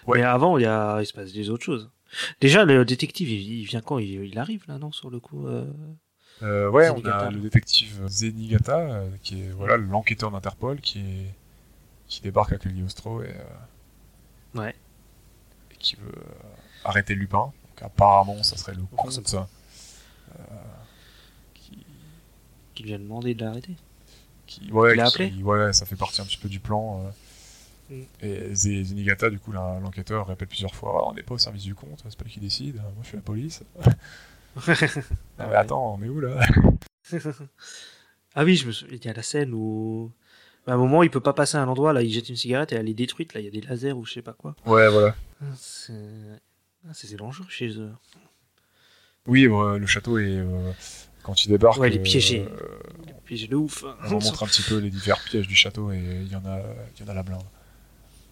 Ouais. Mais avant, il, y a... il se passe des autres choses. Déjà, le détective, il, il vient quand? Il, il arrive là, non, sur le coup. euh, Euh, ouais, on Zenigata. a le détective Zenigata, euh, qui est voilà l'enquêteur d'Interpol, qui est qui débarque à Cagliostro et, euh, Ouais. et qui veut arrêter Lupin. Donc apparemment, ça serait le comte ça- qui, qui lui a demandé de l'arrêter. qui ouais, Il l'a qui- appelé ouais, ça fait partie un petit peu du plan. Mm. Et Ze- Zenigata, du coup, l'en- l'enquêteur répète plusieurs fois Ah, on n'est pas au service du comte, c'est pas lui qui décide, moi je suis la police. Ah, mais attends, on est où là Ah oui, je me souviens, il y a la scène où. À un moment, il peut pas passer à un endroit, là, il jette une cigarette et elle est détruite, là, il y a des lasers ou je sais pas quoi. Ouais, voilà. Ah, C'est ah, c'est dangereux chez eux. Oui, ouais, le château est. euh, quand il débarque. Ouais, il est piégé. euh, Piégé de ouf. on montre un petit peu les divers pièges du château et il y en a, il y en a la blinde.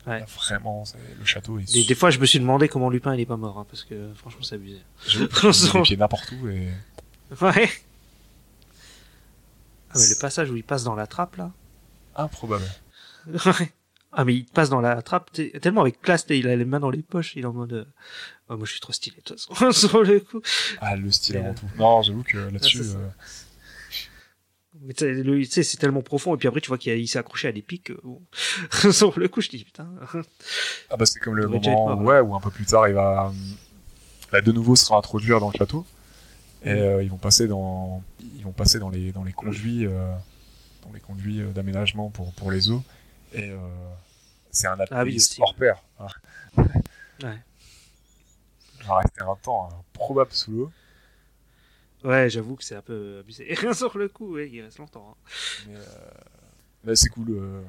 Ouais. Là, Vraiment, c'est- le château est. Des, des fois, je me suis demandé comment Lupin il est pas mort, hein, parce que franchement, c'est abusé. Met les pieds n'importe où et. Ouais. Ah, mais le passage où il passe dans la trappe, là. Improbable. Ouais. Ah, mais il passe dans la trappe tellement avec classe, il a les mains dans les poches, il est en mode. euh, Oh, moi, je suis trop stylé, de toute façon, sur le coup. Ah, le style Et, avant euh, tout. Non, j'avoue que là-dessus. Ah, c'est ça. euh, Mais tu sais, le- tu sais, c'est tellement profond, et puis après, tu vois qu'il s'est accroché à des pics. euh, bon. sur le coup, je dis, putain. Ah, bah, c'est comme le moment mort, ouais, où un peu plus tard, il va. euh, bah, de nouveau se faire introduire dans le château. Et Mm. euh, ils vont passer dans. Ils vont passer dans les, dans les conduits. euh, dans les conduits d'aménagement pour, pour les eaux. Et. euh, c'est un Ah oui, alpiniste aussi. hors pair. hein. Ouais. Va rester un temps improbable sous l'eau. Ouais, j'avoue que c'est un peu abusé. sur le coup, ouais, il reste longtemps. hein. Mais, euh, mais c'est cool. euh,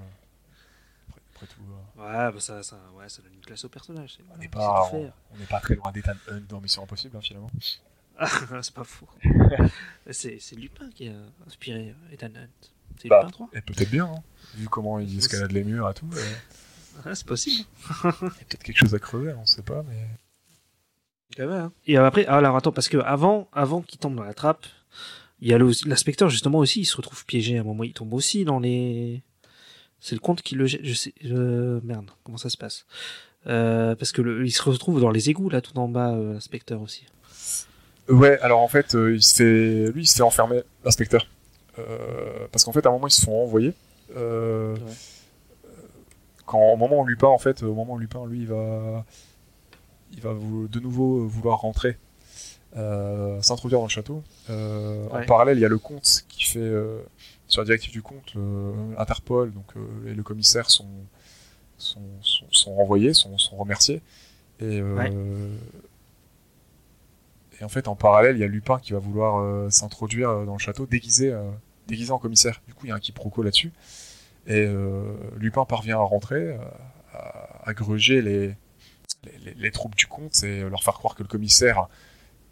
après, après tout, euh, Ouais, bah ça, ça, ouais, ça donne une classe au personnage. on n'est pas, on, pas très loin d'Ethan Hunt dans Mission Impossible, hein, finalement. Ah, c'est pas faux. c'est, c'est Lupin qui a inspiré euh, Ethan Hunt. C'est Bah, Lupin 3 Et peut-être bien, hein, vu comment il escalade les murs et tout. euh, Ouais, C'est possible. Il y a peut-être quelque chose à creuser, on sait pas, mais. Hein. Et après, alors attends, parce que avant, avant qu'il tombe dans la trappe, il y a l'inspecteur justement aussi, il se retrouve piégé à un moment, il tombe aussi dans les. C'est le compte qui le jette. Je sais. je- Merde, comment ça se passe? Euh, Parce que le... il se retrouve dans les égouts là, tout en bas, euh, l'inspecteur aussi. Ouais, alors en fait, euh, il se fait, lui, il se fait enfermer, l'inspecteur. Euh, parce qu'en fait, à un moment, ils se. Euh, Ouais. Quand au moment où Lupin, en fait, au moment où Lupin, lui, il va, il va de nouveau vouloir rentrer, euh, s'introduire dans le château. Euh, En parallèle, il y a le comte qui fait, euh, sur la directive du comte, euh, Interpol, donc euh, et le commissaire sont sont, sont, sont renvoyés, sont, sont remerciés. Et euh, Ouais. et en fait, en parallèle, il y a Lupin qui va vouloir euh, s'introduire euh, dans le château déguisé, euh, déguisé en commissaire. Du coup, il y a un quiproquo là-dessus. Et euh, Lupin parvient à rentrer, euh, à, à gruger les, les, troupes du comte et leur faire croire que le commissaire,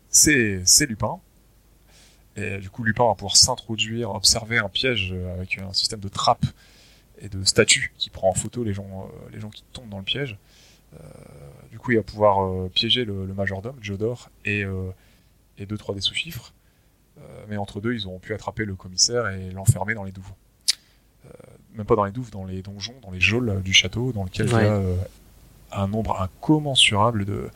c'est Lupin. Et du coup, Lupin va pouvoir s'introduire, observer un piège euh, avec un système de trappe et de statues qui prend en photo les gens, euh, les gens qui tombent dans le piège. Euh, du coup, il va pouvoir euh, piéger le, le majordome, Jodor, et, euh, et deux, trois des sous-fifres. Euh, mais entre deux, ils auront pu attraper le commissaire et l'enfermer dans les douves. Euh, même pas dans les douves, dans les donjons, dans les geôles euh, du château, dans lequel il y Ouais. a euh, un nombre incommensurable de,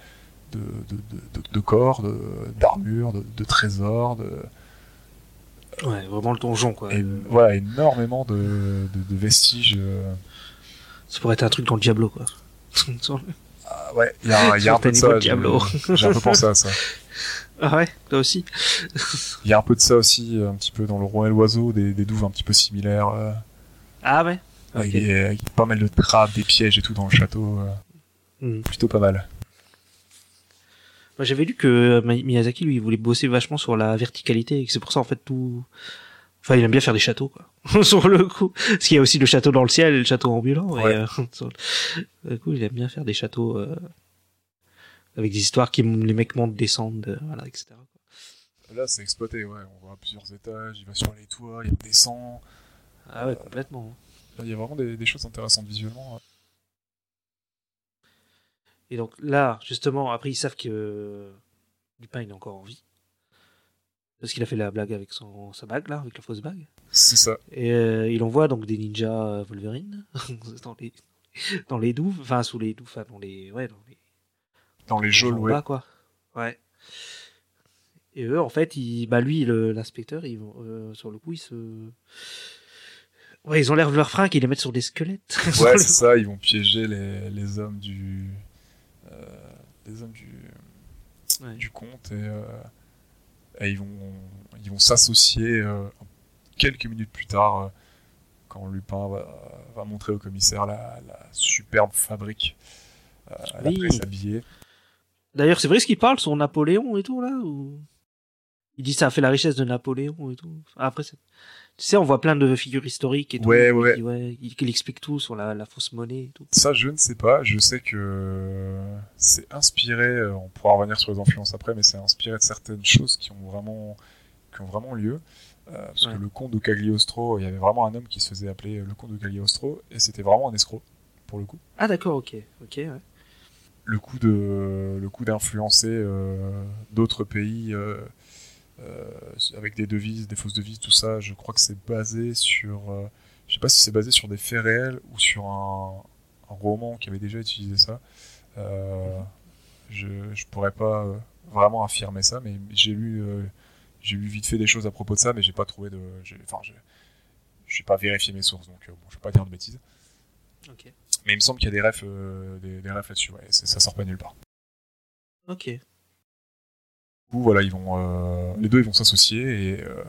de, de, de, de- corps, de- d'armures, de, de trésors, de, Ouais, vraiment le donjon quoi. et, Euh, voilà, énormément de, de, de vestiges. euh, Ça pourrait être un truc dans le Diablo quoi. Ah ouais, il y a, un- il y a un peu de ça. Diablo. j'ai- un peu pensé à ça. ah ouais, toi aussi. Il y a un peu de ça aussi, un petit peu dans le roi et l'oiseau, des, des douves un petit peu similaires. euh, Ah ouais. avec, Ok. des- avec pas mal de trappes, des pièges et tout dans le château. Euh, Hmm. plutôt pas mal. Moi, j'avais lu que euh, Mi- Miyazaki, lui, il voulait bosser vachement sur la verticalité et que c'est pour ça, en fait, tout. Enfin, il aime bien faire des châteaux, quoi. sur le coup. Parce qu'il y a aussi le château dans le ciel et le château ambulant. Et, Ouais. euh, sur le coup, il aime bien faire des châteaux euh, avec des histoires qui les mecs montent, descendent, euh, voilà, etc. Là, c'est exploité, ouais. On voit plusieurs étages, il va sur les toits, il redescend. Ah ouais, complètement. Là, il y a vraiment des, des choses intéressantes visuellement. Et donc là, justement, après, ils savent que Lupin, il est encore en vie. Parce qu'il a fait la blague avec son, sa bague, là, avec la fausse bague. C'est ça. Et euh, il envoie donc des ninjas euh, Wolverine dans les dans les douves, enfin sous les douves, enfin dans les ouais dans les Dans les geôles, ouais. bas, quoi. Ouais. Et eux, en fait, ils, bah lui, l'inspecteur, euh, sur le coup, ils se, ouais, ils ont l'air de leur fringue, ils les mettent sur des squelettes. Ouais, c'est ça, ils vont piéger les, les hommes du. Euh, les hommes du, Ouais. du comte et, euh, et ils vont, ils vont s'associer euh, quelques minutes plus tard quand Lupin va, va montrer au commissaire la, la superbe fabrique à la Oui. presse. D'ailleurs, c'est vrai ce qu'il parle sur Napoléon et tout là ou? Il dit ça a fait la richesse de Napoléon et tout. Après, tu sais, on voit plein de figures historiques et tout. Ouais, ouais. dit, ouais, il, il explique tout sur la, la fausse monnaie et tout. Ça, je ne sais pas. Je sais que c'est inspiré. euh, On pourra revenir sur les influences après, mais c'est inspiré de certaines choses qui ont vraiment, qui ont vraiment lieu. Euh, parce Ouais. que le comte de Cagliostro, il y avait vraiment un homme qui se faisait appeler le comte de Cagliostro, et c'était vraiment un escroc pour le coup. Ah d'accord, ok, ok. Ouais. Le coup de, le coup d'influencer euh, d'autres pays euh, euh, avec des devises, des fausses devises, tout ça. Je crois que c'est basé sur, euh, je sais pas si c'est basé sur des faits réels ou sur un, un roman qui avait déjà utilisé ça. Euh, je, je pourrais pas euh, vraiment affirmer ça, mais j'ai lu, euh, j'ai lu vite fait des choses à propos de ça, mais j'ai pas trouvé de, enfin, j'ai pas vérifié mes sources, donc euh, bon, je vais pas dire de bêtises. Ok. Mais il me semble qu'il y a des refs, euh, des, des refs là-dessus, ouais, ça sort pas nulle part. Ok. Coup, voilà, ils vont, euh, les deux, ils vont s'associer et, euh,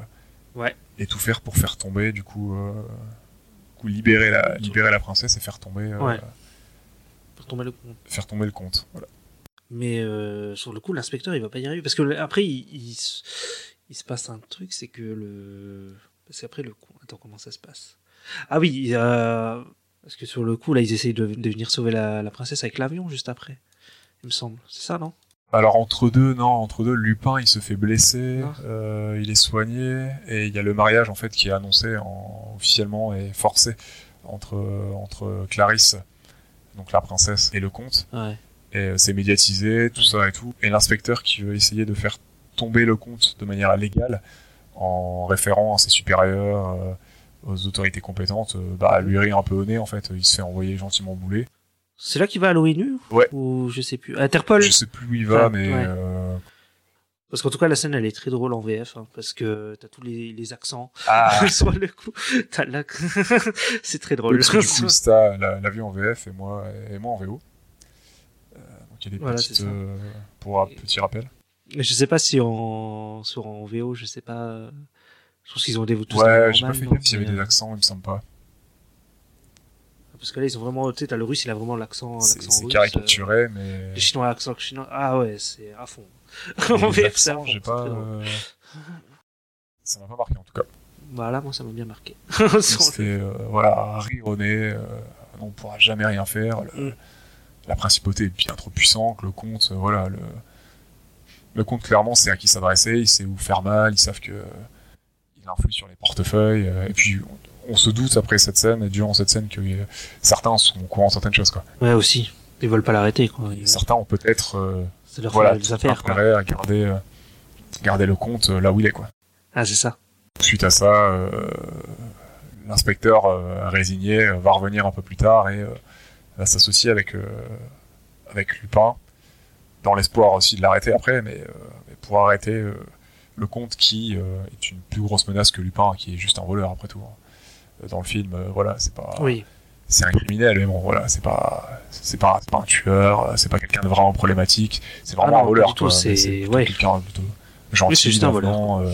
Ouais. et tout faire pour faire tomber, du coup, euh, du coup, libérer la, libérer la princesse et faire tomber, Ouais. Pour tomber le compte. faire tomber le comte. Voilà. Mais sur le coup, l'inspecteur, il va pas y arriver parce que après, il, il, se- il se passe un truc, c'est que le parce qu'après le coup, attends, comment ça se passe? Ah oui, parce que sur le coup, là, ils essayent de, de venir sauver la, la princesse avec l'avion juste après. Il me semble, c'est ça, non? Alors entre deux, non, entre deux, Lupin il se fait blesser, Ah. euh, il est soigné et il y a le mariage en fait qui est annoncé en, officiellement et forcé entre entre Clarisse, donc la princesse, et le comte. Ouais. Et euh, c'est médiatisé, tout ça et tout. Et l'inspecteur qui veut essayer de faire tomber le comte de manière légale en référant à ses supérieurs, euh, aux autorités compétentes, euh, bah lui rit un peu au nez en fait. Il se fait envoyer gentiment bouler. C'est là qu'il va à l'ONU Ouais. Ou je sais plus. Interpol Je sais plus où il va, Enfin, mais ouais. euh, Parce qu'en tout cas, la scène, elle est très drôle en VF, hein, parce que t'as tous les, les accents ah, sur le coup. T'as la... c'est très drôle. parce que du coup, Sta l'a l'a en VF et moi, et moi en VO. Euh, donc il y a des Voilà, petites, euh, pour un petit rappel. Mais je sais pas si en sur en VO, je sais pas. Je pense qu'ils ont des tous Ouais, j'ai pas fait gaffe s'il y avait des accents, il me semble pas. Parce que là, ils ont vraiment, tu sais, t'as le russe, il a vraiment l'accent, C'est l'accent c'est russe. caricaturé, euh, mais. Les chinois, l'accent chinois. Ah ouais, c'est à fond. c'est à accents, fond. j'ai c'est pas. euh, Ça m'a pas marqué en tout cas. Voilà, moi, ça m'a bien marqué. C'était euh, voilà, rire au nez, on pourra jamais rien faire. le- Mm. La principauté est bien trop puissante, le comte, voilà, le, le comte clairement sait à qui s'adresser, il sait où faire mal, ils savent que il influe sur les portefeuilles, et puis on, se doute après cette scène, et durant cette scène, que euh, certains sont au courant de certaines choses, quoi. Ouais, aussi. Ils veulent pas l'arrêter, quoi. Ils- certains ont peut-être euh, voilà, des affaires, quoi. à garder, euh, garder le comte euh, là où il est, quoi. Ah, c'est ça. Suite à ça, euh, l'inspecteur résigné va revenir un peu plus tard et va s'associer avec, avec Lupin, dans l'espoir aussi de l'arrêter après, mais, mais pour arrêter le comte qui est une plus grosse menace que Lupin, qui est juste un voleur après tout. hein. Dans le film, euh, voilà, c'est pas, Oui. c'est un criminel, mais bon, voilà, c'est pas, c'est pas, pas un tueur, c'est pas quelqu'un de vraiment problématique, c'est vraiment Ah non, un voleur, quoi, c'est- ouais. quelqu'un plutôt gentil, Oui, c'est juste un voleur. euh,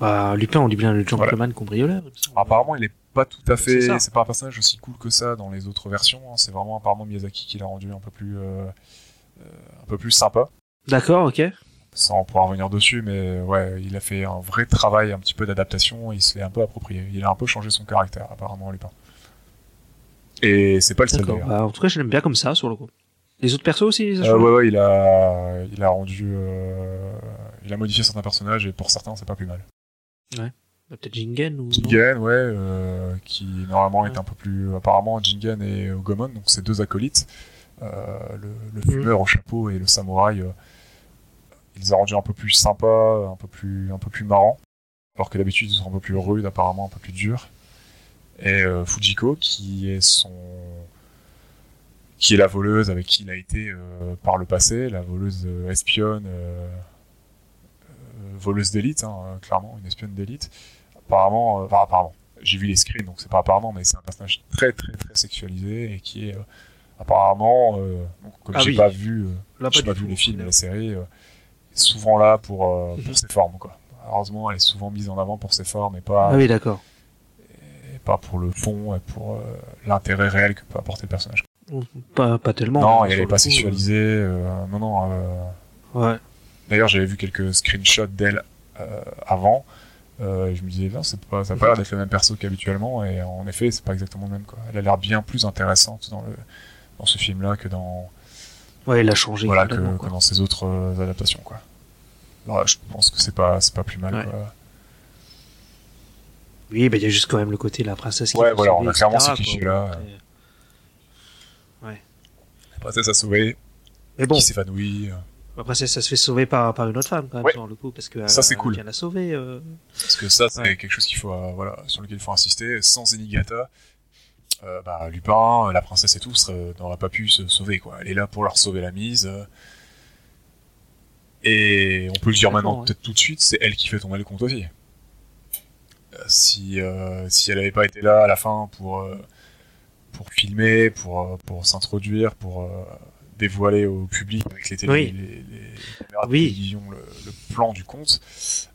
Bah, Lupin, on dit bien le gentleman cambrioleur. il me semble. Apparemment, il est pas tout à fait. C'est pas un personnage aussi cool que ça dans les autres versions. hein. C'est vraiment apparemment Miyazaki qui l'a rendu un peu plus, euh, un peu plus sympa. D'accord, ok. Sans pouvoir revenir dessus, mais ouais, il a fait un vrai travail, un petit peu d'adaptation. Il se l'est un peu approprié. Il a un peu changé son caractère, apparemment, Lupin. Et c'est pas le seul d'ailleurs. Bah, en tout cas, je l'aime bien comme ça, sur le coup. Les autres persos aussi, ça Euh, ouais, ouais, il a, il a rendu, euh, il a modifié certains personnages et pour certains, c'est pas plus mal. Bah, Peut-être Jingen ou. Jingen, ouais, euh, qui normalement est Ouais. un peu plus. Apparemment, Jingen et Ogomon, donc ces deux acolytes, euh, le, le Mhm. fumeur au chapeau et le samouraï, euh, il les a rendus un peu plus sympas, un peu plus, un peu plus marrants, alors que d'habitude ils sont un peu plus rudes, apparemment un peu plus durs. Et euh, Fujiko, qui est son. qui est la voleuse avec qui il a été euh, par le passé, la voleuse euh, espionne, voleuse d'élite, hein, clairement, une espionne d'élite. Apparemment, enfin, apparemment, j'ai vu les screens, donc c'est pas apparemment, mais c'est un personnage très très très sexualisé et qui est apparemment, euh, comme Ah j'ai oui. pas vu, euh, j'ai pas vu les films et la série, euh, souvent là pour, euh, pour Mhm. ses formes, quoi. Heureusement, elle est souvent mise en avant pour ses formes et pas, Ah oui, d'accord. et pas pour le fond et pour euh, l'intérêt réel que peut apporter le personnage. Pas, pas tellement. non, hein, et elle sur est le pas coup, sexualisée. euh, non, non. euh, euh, Ouais. D'ailleurs, j'avais vu quelques screenshots d'elle euh, avant. Euh, et je me disais, ben, c'est pas, ça a pas l'air d'être le même perso qu'habituellement. Et en effet, c'est pas exactement le même. Quoi. Elle a l'air bien plus intéressante dans, le, dans ce film-là que dans, Ouais, il a changé. voilà, que, dans ses autres euh, adaptations. Quoi. Alors, je pense que c'est pas, c'est pas plus mal. Ouais. Quoi. Oui, bah, il y a juste quand même le côté la princesse qui Ouais, voilà, sauver, on a clairement etc., ce quoi. cliché-là. Après- La princesse a sauvé, Mais bon, qui s'évanouit. euh. la princesse, ça se fait sauver par, par une autre femme, quand même, Ouais. le coup, parce que Ça, c'est euh, cool. vient la sauver. euh. Parce que ça, c'est Ouais. quelque chose qu'il faut, euh, voilà, sur lequel il faut insister. Sans Inigata, euh, bah, Lupin, la princesse et tout, n'aurait pas pu se sauver. Quoi. Elle est là pour leur sauver la mise. euh. Et on peut le dire maintenant, ouais. peut-être tout de suite, c'est elle qui fait tomber le compte aussi. Euh, si, euh, si elle n'avait pas été là à la fin pour, euh, pour filmer, pour, euh, pour s'introduire, pour euh, dévoiler au public avec les, télé- Oui. les, les caméras de Oui. télévision le, le plan du conte,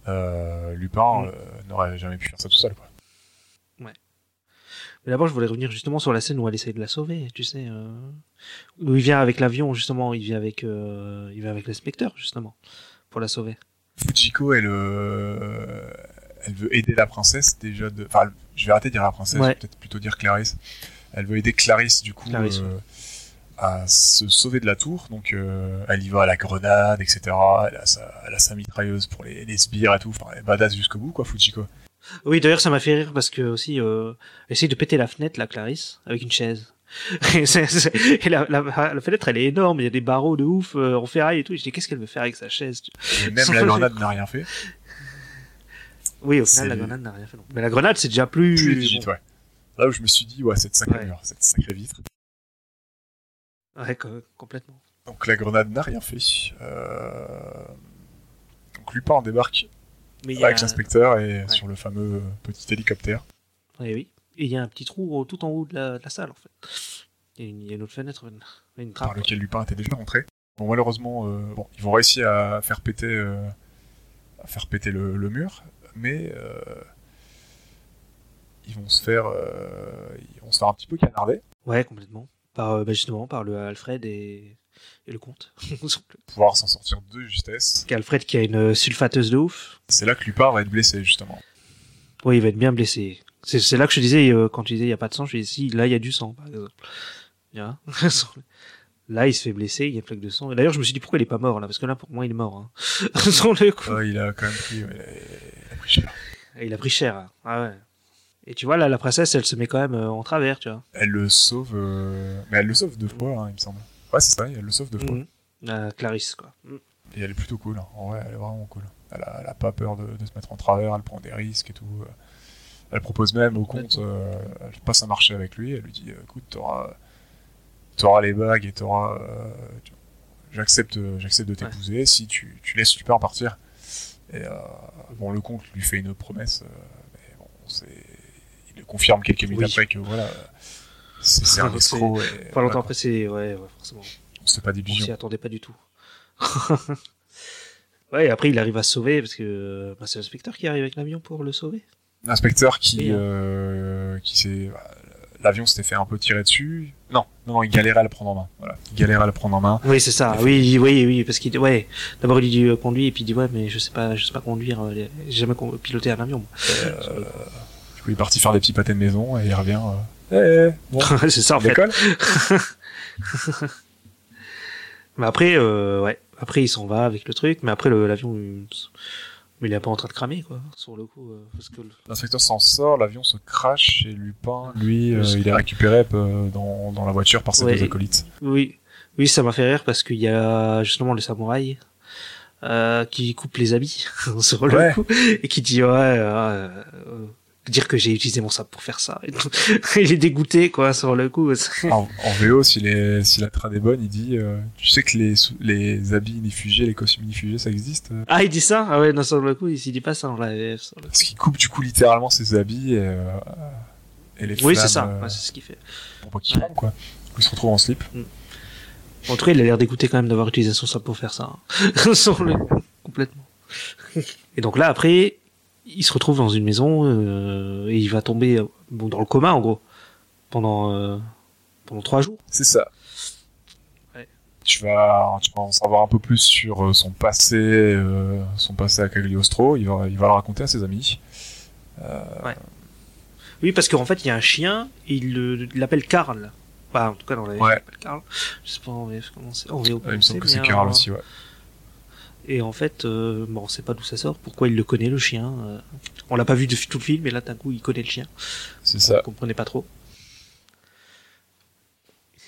euh, Lupin Mm. euh, n'aurait jamais pu faire ça tout seul. Quoi. Mais d'abord, je voulais revenir justement sur la scène où elle essaye de la sauver, tu sais. euh, Où il vient avec l'avion, justement, il vient avec, euh, il vient avec l'inspecteur, justement, pour la sauver. Fujiko, elle, euh, elle veut aider la princesse déjà de. Enfin, je vais arrêter de dire la princesse, Ouais. peut-être plutôt dire Clarisse. Elle veut aider Clarisse, du coup, Clarisse, à se sauver de la tour. Donc, euh, elle y va à la grenade, etc. Elle a sa, elle a sa mitrailleuse pour les, les sbires et tout. Enfin, elle est badass jusqu'au bout, quoi, Fujiko. Oui, d'ailleurs, ça m'a fait rire parce que aussi, euh, elle essaye de péter la fenêtre, la Clarisse, avec une chaise. Et, c'est- c'est- et la, la, la fenêtre, elle est énorme, il y a des barreaux de ouf, euh, en ferraille et tout. Et je dis, qu'est-ce qu'elle veut faire avec sa chaise Et même la grenade n'a rien fait. Oui, au final, la grenade n'a rien fait. Non. Mais la grenade, c'est déjà plus. Plus bon. ouais. Là où je me suis dit, ouais, cette sacrée Ouais. cette sacrée vitre. Ouais, co- complètement. Donc la grenade n'a rien fait. Euh... Donc Lupin débarque Mais a, avec l'inspecteur et Ouais. sur le fameux petit hélicoptère. Ouais, oui. Et il y a un petit trou tout en haut de la, de la salle, en fait. Il y a une, il y a une autre fenêtre, une, une trappe. par lequel Lupin était déjà rentré. Bon, malheureusement, euh, bon, ils vont réussir à faire péter, euh, à faire péter le, le mur, mais euh, ils vont se faire, ils vont se faire un petit peu canarder Ouais, complètement. Par, bah, justement, par le Alfred et, et le comte. pouvoir s'en sortir de justesse. Alfred qui a une sulfateuse de ouf. C'est là que Lupin va être blessé justement. Oui, il va être bien blessé. C'est là que je disais, euh, quand tu disais il n'y a pas de sang, je disais si, là il y a du sang, par exemple. Là, il se fait blesser, il y a une flaque de sang. D'ailleurs, je me suis dit pourquoi il est pas mort là, parce que là, pour moi, il est mort. Hein. Le coup. Il a quand même pris, ouais, il a pris cher. Il a pris cher. hein. Ah ouais. Et tu vois, là, la princesse, elle se met quand même euh, en travers, tu vois. Elle le sauve, euh, mais elle le sauve deux fois, hein, il me semble. Ouais, c'est ça, elle le sauve deux fois. Mhm. La Clarisse, quoi. Mhm. Et elle est plutôt cool. hein. En vrai, elle est vraiment cool. Elle a, elle a pas peur de, de se mettre en travers, elle prend des risques et tout. Elle propose même au comte, euh, elle passe un marché avec lui, elle lui dit euh, écoute, t'auras, t'auras les bagues et t'auras. euh, j'accepte, j'accepte de t'épouser si tu, tu laisses Lupin partir. Et euh, bon, le comte lui fait une promesse, euh, mais bon, c'est, il le confirme quelques minutes Oui. après que voilà, c'est, c'est un C'est- escroc. et Pas longtemps après, c'est. Ouais, ouais, forcément. fait pas On s'y attendait pas du tout. ouais, et après, il arrive à se sauver parce que euh, bah, c'est l'inspecteur qui arrive avec l'avion pour le sauver. L'inspecteur qui, hein. euh, qui s'est, l'avion s'était fait un peu tirer dessus. Non, non, non, il galérait à le prendre en main. Voilà, il galérait à le prendre en main. Oui, c'est ça. Oui, oui, oui, parce qu'il ouais. D'abord il dit euh, conduit et puis il dit ouais, mais je sais pas, je sais pas conduire. euh, J'ai jamais piloté un avion. moi. Euh, du coup, il est parti faire des petits pâtés de maison et il revient. Eh, bon, c'est ça en fait. Mais après, euh, ouais. Après il s'en va avec le truc, mais après l'avion, il... est pas en train de cramer quoi. Sur le coup, euh, parce que le- L'inspecteur s'en sort, l'avion se crache et Lupin, lui, euh, il est récupéré euh, dans, dans la voiture par ses Ouais. deux acolytes. oui, oui, ça m'a fait rire parce qu'il y a justement le samouraï. Euh, qui coupe les habits sur le Ouais. coup et qui dit ouais euh, euh, dire que j'ai utilisé mon sabre pour faire ça. Il est dégoûté, quoi, sur le coup. En, en VO, si, les, si la trad est bonne, il dit euh, Tu sais que les, les habits inifugés, les costumes inifugés, ça existe euh Ah, il dit ça? Ah ouais, non, sur le coup, il s'il dit pas ça en la. Parce qu'il coupe du coup littéralement ses habits et, euh, et les Oui, c'est ça, euh, ouais, c'est ce qu'il fait. pour pas qu'il Ouais. quoi. Il se retrouve en slip. En tout cas, il a l'air dégoûté quand même d'avoir utilisé son sabre pour faire ça. hein. sur le coup, complètement. Et donc là, après, il se retrouve dans une maison euh, et il va tomber bon, dans le coma, en gros, pendant, euh, pendant trois jours. C'est ça. Ouais. Tu vas, tu vas en savoir un peu plus sur euh, son passé, euh, son passé à Cagliostro. Il va, il va le raconter à ses amis. Oui, parce qu'en fait, il y a un chien et il le- il l'appelle Karl. Bah, en tout cas, dans la Ouais. il l'appelle Karl. Je sais pas en VF comment c'est. Il me semble que c'est, Carl euh, aussi, ouais. Et en fait, euh, bon, on sait pas d'où ça sort, pourquoi il le connaît, le chien. euh. on l'a pas vu de tout le film, mais là, d'un coup, il connaît le chien. C'est On ça. comprenait pas trop.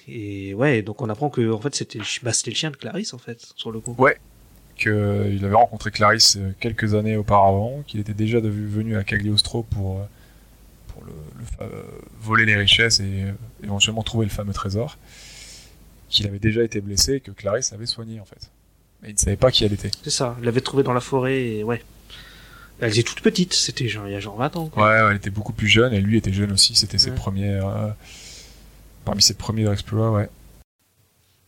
Et ouais, donc on apprend que en fait c'était le, bah, c'était le chien de Clarisse en fait sur le coup. Qu'il avait rencontré Clarisse euh, quelques années auparavant, qu'il était déjà venu à Cagliostro pour, euh, pour le, le fa- euh, voler les richesses et euh, éventuellement trouver le fameux trésor. Qu'il avait déjà été blessé et que Clarisse avait soigné en fait. Mais il ne savait pas qui elle était. C'est ça, il l'avait trouvé dans la forêt et ouais. Elle était toute petite, c'était genre il y a genre 20 ans. Quoi. Ouais, ouais, elle était beaucoup plus jeune et lui était jeune aussi. C'était ses Ouais. premiers. euh, parmi ses premiers exploits, ouais.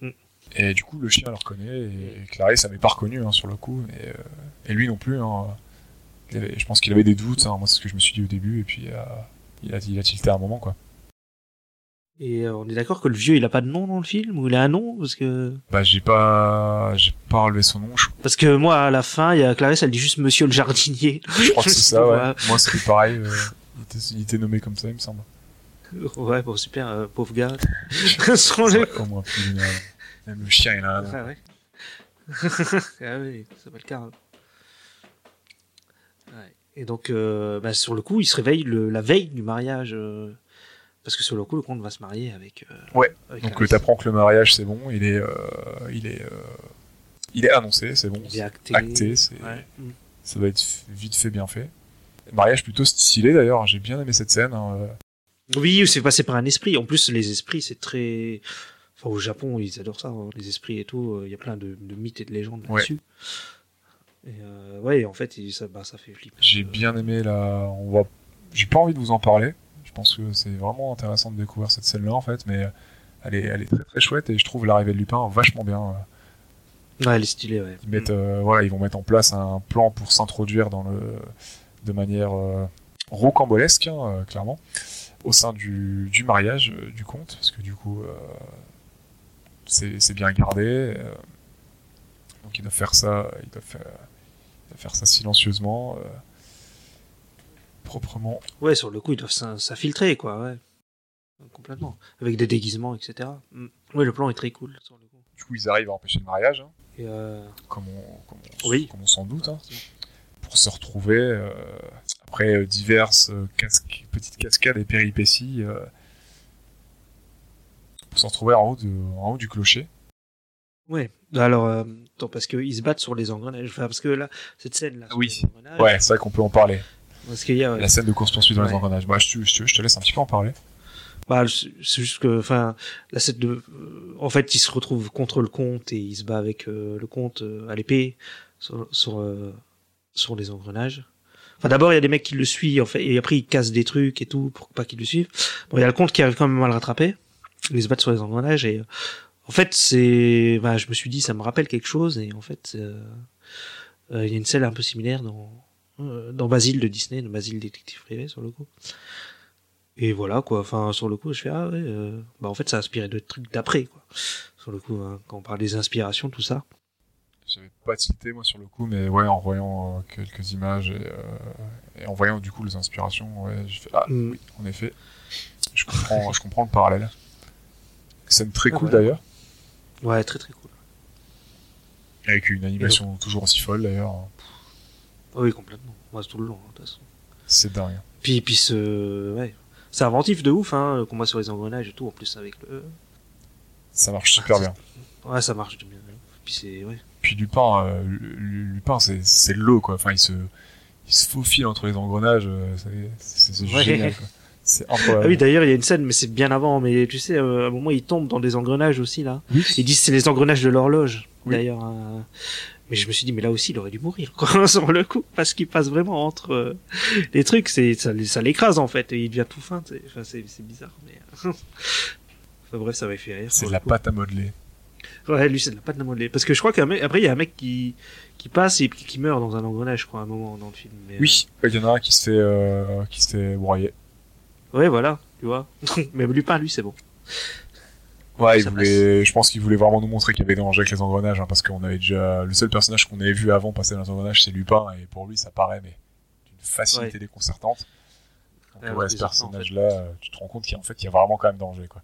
Mm. Et du coup, le chien le reconnaît et Clarisse n'avait pas reconnu hein, sur le coup. Et, euh, et lui non plus. hein. Avait- je pense qu'il avait des doutes. hein. Moi, c'est ce que je me suis dit au début. Et puis, euh, il, a, il a tilté à un moment, quoi. Et euh, on est d'accord que le vieux il a pas de nom dans le film ou il a un nom parce que Bah, j'ai pas, j'ai pas relevé son nom. Je, parce que moi à la fin il y a Clarisse elle dit juste Monsieur le jardinier. je crois que c'est ça, ouais. Moi, c'était pareil. euh, il, était, il était nommé comme ça, il me semble. Ouais bon super euh, pauvre gars. Le- plus. Même le chien, il a un nom. Ouais, ouais. ah oui, ça s'appelle Karl. Ouais. Et donc, euh, bah, sur le coup, il se réveille le, la veille du mariage. Parce que sur le coup, le comte va se marier avec. euh, Ouais. avec Donc, t'apprends que le mariage, c'est bon. Il est, euh, il est, euh, il est annoncé, c'est bon. Il est acté. acté, Ouais. Mm. Ça va être vite fait, bien fait. Mariage plutôt stylé d'ailleurs, j'ai bien aimé cette scène. hein. Oui, c'est passé par un esprit. En plus, les esprits, c'est très. Enfin, au Japon, ils adorent ça, hein, les esprits et tout. Il y a plein de, de mythes et de légendes Ouais. là-dessus. Et euh, ouais, en fait, ça, bah, ça fait flipper. J'ai bien aimé la. On va. J'ai pas envie de vous en parler. Je pense que c'est vraiment intéressant de découvrir cette scène-là en fait, mais elle est, elle est très très chouette et je trouve l'arrivée de Lupin vachement bien. euh. Ouais, elle est stylée, ouais. Ils mettent, euh, voilà, ils vont mettre en place un plan pour s'introduire dans le, de manière euh, rocambolesque, hein, clairement, au sein du, du mariage du comte, parce que du coup, euh, c'est bien gardé. donc ils doivent faire ça, ils doivent faire, ils doivent faire ça silencieusement, proprement. Ouais, sur le coup, ils doivent s'in- s'infiltrer, quoi, ouais. Complètement. Avec des déguisements, etc. Mm. Ouais, le plan est très cool, sur le coup. Du coup, ils arrivent à empêcher le mariage, hein, Et euh... comme on, comme on- Oui. comme on s'en doute. hein. pour se retrouver euh, après euh, diverses petites cascades et péripéties pour se retrouver en haut, de, en haut du clocher. Ouais. Alors, euh, attends, parce qu'ils se battent sur les engrenages. Enfin, parce que là, cette scène-là. Oui. Ouais, c'est vrai qu'on peut en parler. Parce qu'il y a. La scène de course-poursuite dans les engrenages. Bah, je, te- je je te laisse un petit peu en parler. Bah, c'est juste que, enfin, la scène de. en fait, il se retrouve contre le comte et il se bat avec euh, le comte euh, à l'épée sur, sur, euh, sur les engrenages. Enfin, d'abord, il y a des mecs qui le suivent, en fait, et après, ils cassent des trucs et tout pour pas qu'ils le suivent. Bon, il y a le comte qui arrive quand même à le rattraper. Ils se battent sur les engrenages et. euh, en fait, c'est. Bah, je me suis dit, ça me rappelle quelque chose, et en fait, il y a une scène un peu similaire dans. Euh, dans Basile de Disney, de Basile détective privé sur le coup. Et voilà quoi, enfin sur le coup je fais ah ouais, euh, bah en fait ça a inspiré de trucs d'après quoi. Sur le coup, hein, quand on parle des inspirations, tout ça. J'avais pas tilté moi sur le coup, mais ouais, en voyant euh, quelques images et, euh, et en voyant du coup les inspirations, ouais, j'ai fait ah Mm. oui, en effet, je comprends, je comprends le parallèle. Scène très Ah, cool d'ailleurs, Ouais, très très cool. avec une animation toujours aussi folle d'ailleurs. Ah oui, complètement. Ouais, tout le long, hein, de toute façon. C'est dingue. Puis, puis ce, ouais, c'est inventif de ouf, hein, qu'on voit sur les engrenages et tout, en plus avec le, Ça marche super bien. ouais, ça marche bien. Puis c'est, ouais. Puis Lupin, euh, Lu- Lupin, c'est c'est l'eau quoi. Enfin, il se, il se faufile entre les engrenages, euh, c'est- Ouais. génial. quoi. C'est Ah oui, d'ailleurs, il y a une scène, mais c'est bien avant. Mais tu sais, euh, à un moment, il tombe dans des engrenages aussi là. Oui. Ils disent que c'est les engrenages de l'horloge. Oui. D'ailleurs. euh, Mais je me suis dit, mais là aussi, il aurait dû mourir, quoi, sur le coup, parce qu'il passe vraiment entre euh, les trucs, c'est ça, ça l'écrase en fait, et il devient tout fin. c'est- Enfin, c'est c'est bizarre, mais. euh, Enfin bref, ça m'a fait rire. C'est de la coup. pâte à modeler. Ouais, lui, c'est de la pâte à modeler. Parce que je crois qu'après, il y a un mec qui, qui passe et qui meurt dans un engrenage, je crois, à un moment dans le film. Mais, Oui, il y en a un qui se fait, euh, qui se fait broyer. euh, Ouais, voilà, tu vois. mais Lupin, lui, c'est bon. Ouais, il voulait, je pense qu'il voulait vraiment nous montrer qu'il y avait des dangers avec les engrenages, hein, parce qu'on avait déjà, le seul personnage qu'on avait vu avant passer dans les engrenages, c'est Lupin, et pour lui, ça paraît, mais d'une facilité Ouais. déconcertante. Donc, Ouais, ouais, ouais, ce en fait. personnage-là, euh, tu te rends compte qu'en fait, il y a vraiment quand même danger, quoi.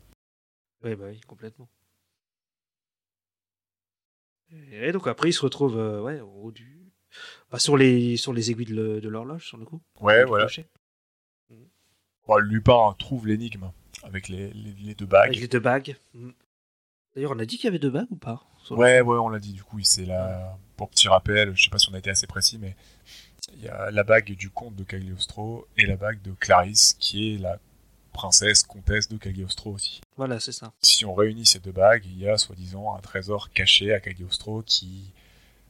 Ouais, bah oui, complètement. Et donc après, il se retrouve euh, ouais, au haut du. Bah, sur, les, sur les aiguilles de l'horloge, sur le coup. Ouais, voilà. Bon, Lupin trouve l'énigme avec les, les, les deux bagues. Avec les deux bagues. Mm. D'ailleurs, on a dit qu'il y avait deux bagues ou pas Ouais, ouais, on l'a dit, du coup, c'est la, pour petit rappel, je sais pas si on a été assez précis, mais il y a la bague du comte de Cagliostro et la bague de Clarisse, qui est la princesse, comtesse de Cagliostro aussi. Voilà, c'est ça. Si on réunit ces deux bagues, il y a soi-disant un trésor caché à Cagliostro qui,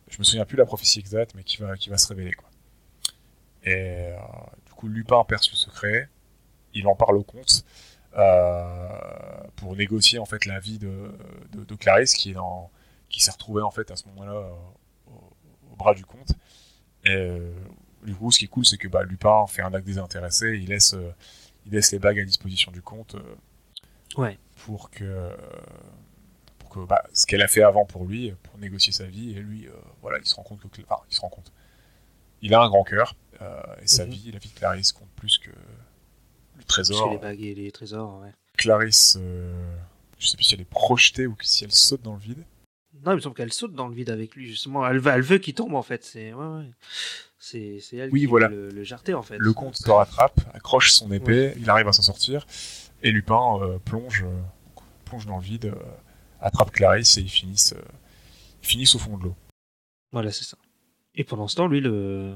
je me souviens plus la prophétie exacte, mais qui va, qui va se révéler, quoi. Et euh, du coup, Lupin perce le secret, il en parle au comte, pour négocier en fait la vie de, de, de Clarisse qui est dans qui s'est retrouvée en fait à ce moment-là euh, au, au bras du comte et euh, du coup ce qui est cool c'est que bah, Lupin fait un acte désintéressé il laisse euh, il laisse les bagues à disposition du comte euh, Ouais. pour que euh, pour que bah, ce qu'elle a fait avant pour lui pour négocier sa vie et lui euh, voilà il se rend compte que enfin, il se rend compte il a un grand cœur euh, et sa Mhm. vie la vie de Clarisse compte plus que les bagues et les trésors, ouais. Clarisse, euh, je sais plus si elle est projetée ou si elle saute dans le vide. Non, il me semble qu'elle saute dans le vide avec lui, justement. Elle, va, elle veut qu'il tombe, en fait. C'est ouais, ouais. C'est c'est elle Oui, qui voilà. le, le jarter, en fait. Le comte se rattrape, accroche son épée, il arrive à s'en sortir, et Lupin euh, plonge, euh, plonge dans le vide, euh, attrape Clarisse et ils finissent, ils finissent au fond de l'eau. Voilà, c'est ça. Et pendant ce temps, lui, le,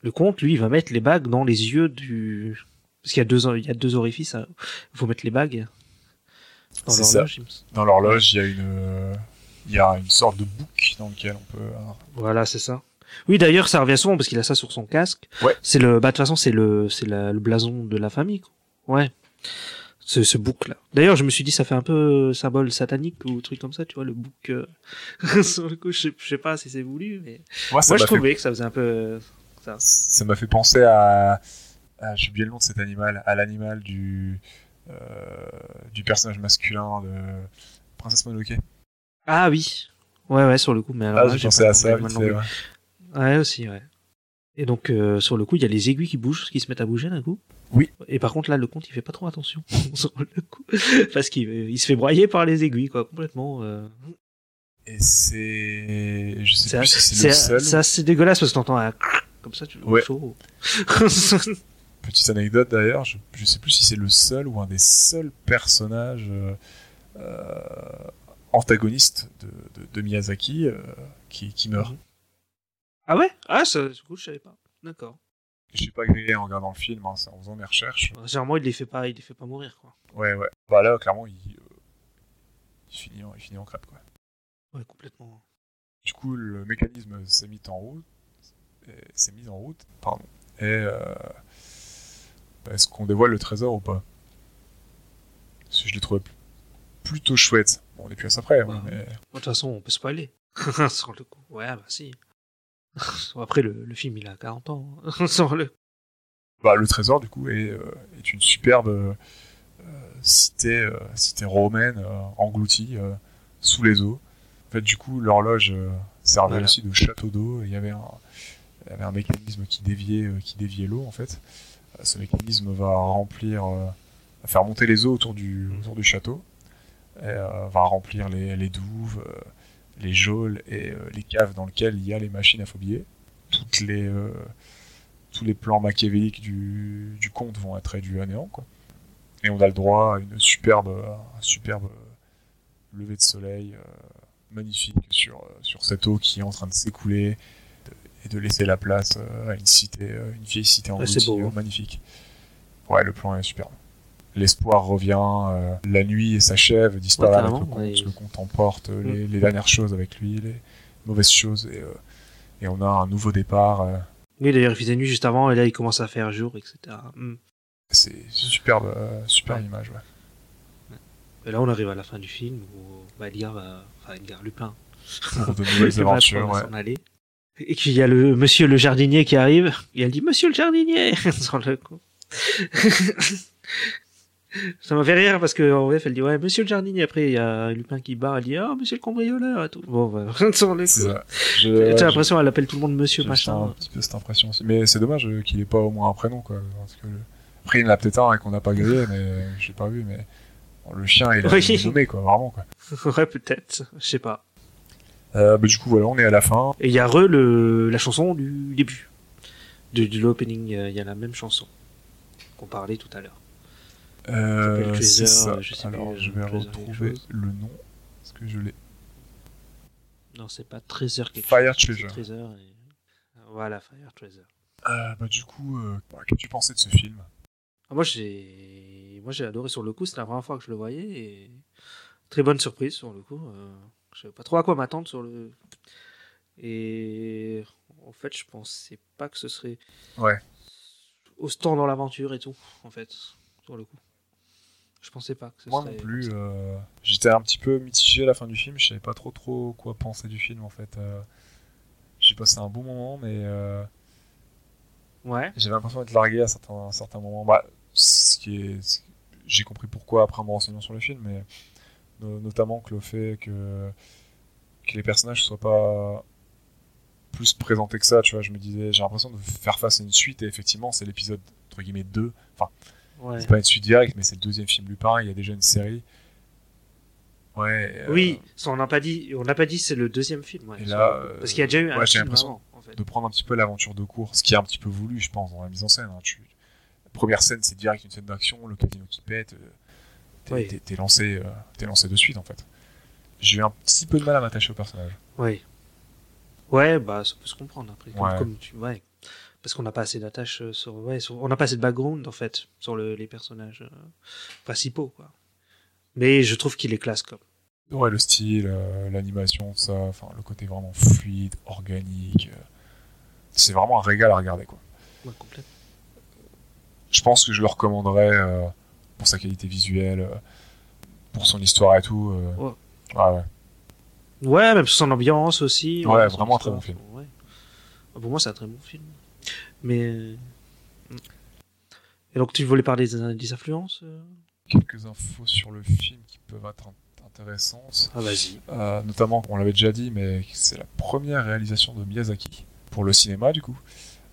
le comte, lui, il va mettre les bagues dans les yeux du. Parce qu'il y a deux, il y a deux orifices. hein. Il faut mettre les bagues dans l'horloge. il me semble. Dans l'horloge, il y a une, euh, il y a une sorte de bouc dans lequel on peut. euh, Voilà, c'est ça. Oui, d'ailleurs, ça revient souvent parce qu'il a ça sur son casque. Ouais. C'est le, bah, de toute façon, c'est le, c'est le blason de la famille. quoi. Ouais. Ce, ce bouc là. D'ailleurs, je me suis dit, ça fait un peu symbole satanique ou truc comme ça, tu vois, le bouc. euh, sur le coup, je je sais pas si c'est voulu, mais Moi, je fait, trouvais que ça faisait un peu ça m'a fait penser à, à j'ai oublié le nom de cet animal, à l'animal du, euh, du personnage masculin de Princesse Mononoke. Ah oui. Ouais, ouais, sur le coup, mais alors Ah, j'ai pensé à ça, vite fait, ouais. Ouais, aussi, ouais. Et donc, euh, sur le coup, il y a les aiguilles qui bougent, qui se mettent à bouger d'un coup. Oui. Et par contre, là, le comte, il fait pas trop attention sur le coup. Parce qu'il il se fait broyer par les aiguilles, quoi, complètement. euh. Et c'est. Je sais plus si c'est le seul. c'est assez dégueulasse parce que t'entends un comme ça, tu le Ouais. chaud. Petite anecdote d'ailleurs, je, je sais plus si c'est le seul ou un des seuls personnages euh, euh, antagonistes de, de- de Miyazaki euh, qui, qui meurt. Mhm. ah ouais? Ah, ça, du coup, je savais pas. D'accord. Je suis pas grillé en regardant le film, hein, c'est en faisant mes recherches. Généralement, il les fait pas, il les fait pas mourir, quoi. Ouais, ouais. Bah là, clairement, il, il, finit, en, il finit en crêpe, quoi. Ouais, complètement. Du coup, le mécanisme s'est mis en route. s'est mis en route, pardon. Et euh, est-ce qu'on dévoile le trésor ou pas? Parce que je l'ai trouvé pl- plutôt chouette. Bon, on est plus à ça près, hein, mais De toute façon, on peut spoiler. sur le coup. Ouais, bah si. Après, le, le film, il a 40 ans. hein. sur le bah, le trésor, du coup, est, euh, est une superbe euh, cité, euh, cité romaine engloutie sous les eaux. En fait, du coup, l'horloge servait Voilà. aussi de château d'eau. Il y avait un, il y avait un mécanisme qui déviait, qui déviait l'eau, en fait. Euh, ce mécanisme va remplir, euh, faire monter les eaux autour du, château, euh, va remplir les, douves, les geôles et les caves dans lesquelles il y a les machines à phobiller. Toutes les, tous les plans machiavéliques du, du conte vont être réduits à néant. Et on a le droit à une superbe, un superbe lever de soleil magnifique sur, sur cette eau qui est en train de s'écouler et de laisser la place euh, à une cité, euh, une vieille cité en Ouais, c'est beau, hein. magnifique. Ouais, le plan est superbe. L'espoir revient, euh, la nuit s'achève, disparaît Ouais, avec le ouais. comte emporte les, Mm. les dernières choses avec lui, les mauvaises choses, et, euh, et on a un nouveau départ. euh, Oui, d'ailleurs, il faisait nuit juste avant, et là, il commence à faire jour, etc. Hmm. c'est superbe, superbe Ouais. image, ouais. Et là, on arrive à la fin du film où Edgar va. Enfin, Edgar Lupin. Pour de nouvelles va aventures, ouais. s'en aller. Et qu'il y a le monsieur le jardinier qui arrive, et elle dit Monsieur le jardinier le coup. Ça m'a fait rire parce que en elle dit ouais monsieur le jardinier après il y a Lupin qui bat elle dit ah monsieur le cambrioleur et tout bon bah, sur le coup C'est ça. Je- tu as l'impression elle appelle tout le monde monsieur J'ai machin un petit peu cette impression aussi. Mais c'est dommage euh, qu'il ait pas au moins un prénom, quoi. Parce que Après, il y en a peut-être un et qu'on n'a pas grillé, mais je l'ai pas vu, mais le chien, il été nommé, quoi, vraiment, quoi. ouais peut-être je sais pas Euh, bah, du coup, voilà, on est à la fin. et il y a re le la chanson du début de, de l'opening euh, il y a la même chanson qu'on parlait tout à l'heure Euh, s'appelle c'est Treasure, ça. je sais Alors, plus, je vais retrouver le nom, parce que je l'ai. non c'est pas Treasure quelque Fire chose, c'est Treasure. Et... voilà Fire Treasure Euh, bah, du coup, euh, bah, qu'as-tu pensé de ce film? Ah, moi j'ai moi j'ai adoré sur le coup, c'était la première fois que je le voyais et très bonne surprise sur le coup. Je savais pas trop à quoi m'attendre sur le et en fait je pensais pas que ce serait Ouais. autant dans l'aventure et tout en fait sur le coup. Je pensais pas que ce Moi serait non plus. euh, J'étais un petit peu mitigé à la fin du film. Je savais pas trop trop quoi penser du film, en fait. Euh, J'ai passé un bon moment, mais euh, Ouais. j'avais l'impression d'être largué à certains, à certains moments. Bah, ce qui est, j'ai compris pourquoi après en me renseignant sur le film, mais notamment que le fait que que les personnages soient pas plus présentés que ça, tu vois. Je me disais, j'ai l'impression de faire face à une suite et effectivement, c'est l'épisode entre guillemets 2. Enfin, Ouais. c'est pas une suite directe, mais c'est le deuxième film Lupin. Il y a déjà une série. Ouais. euh, Oui, ça, on n'a pas dit, on n'a pas dit c'est le deuxième film. ouais, Et là, euh, parce qu'il y a déjà eu un ouais, j'ai l'impression avant, en fait. de prendre un petit peu l'aventure de cours, ce qui est un petit peu voulu, je pense, dans la mise en scène. hein. Tu- La première scène, c'est direct une scène d'action, le casino qui pète. euh, T'es Oui. lancé, euh, t'es lancé de suite, en fait. J'ai eu un petit peu de mal à m'attacher au personnage. Oui. Ouais, bah ça peut se comprendre après. Comme, Ouais. comme tu, ouais. Parce qu'on n'a pas assez d'attache euh, sur, ouais, sur- on n'a pas assez de background en fait sur le, les personnages euh, principaux quoi. Mais je trouve qu'il est classe comme. Ouais, le style, euh, l'animation, tout ça, enfin, le côté vraiment fluide, organique. euh, c'est vraiment un régal à regarder, quoi. Ouais, complètement. Je pense que je le recommanderais pour sa qualité visuelle, euh, pour son histoire et tout. euh. Ouais. Ouais, ouais. Ouais, même son ambiance aussi. Ouais, vraiment un très bon film. ouais. Ah, Pour moi, c'est un très bon film. Mais. euh, Et donc, tu voulais parler des, des influences Quelques infos sur le film qui peuvent être int- intéressantes. Ah, vas-y. Euh, notamment, on l'avait déjà dit, mais c'est la première réalisation de Miyazaki pour le cinéma, du coup,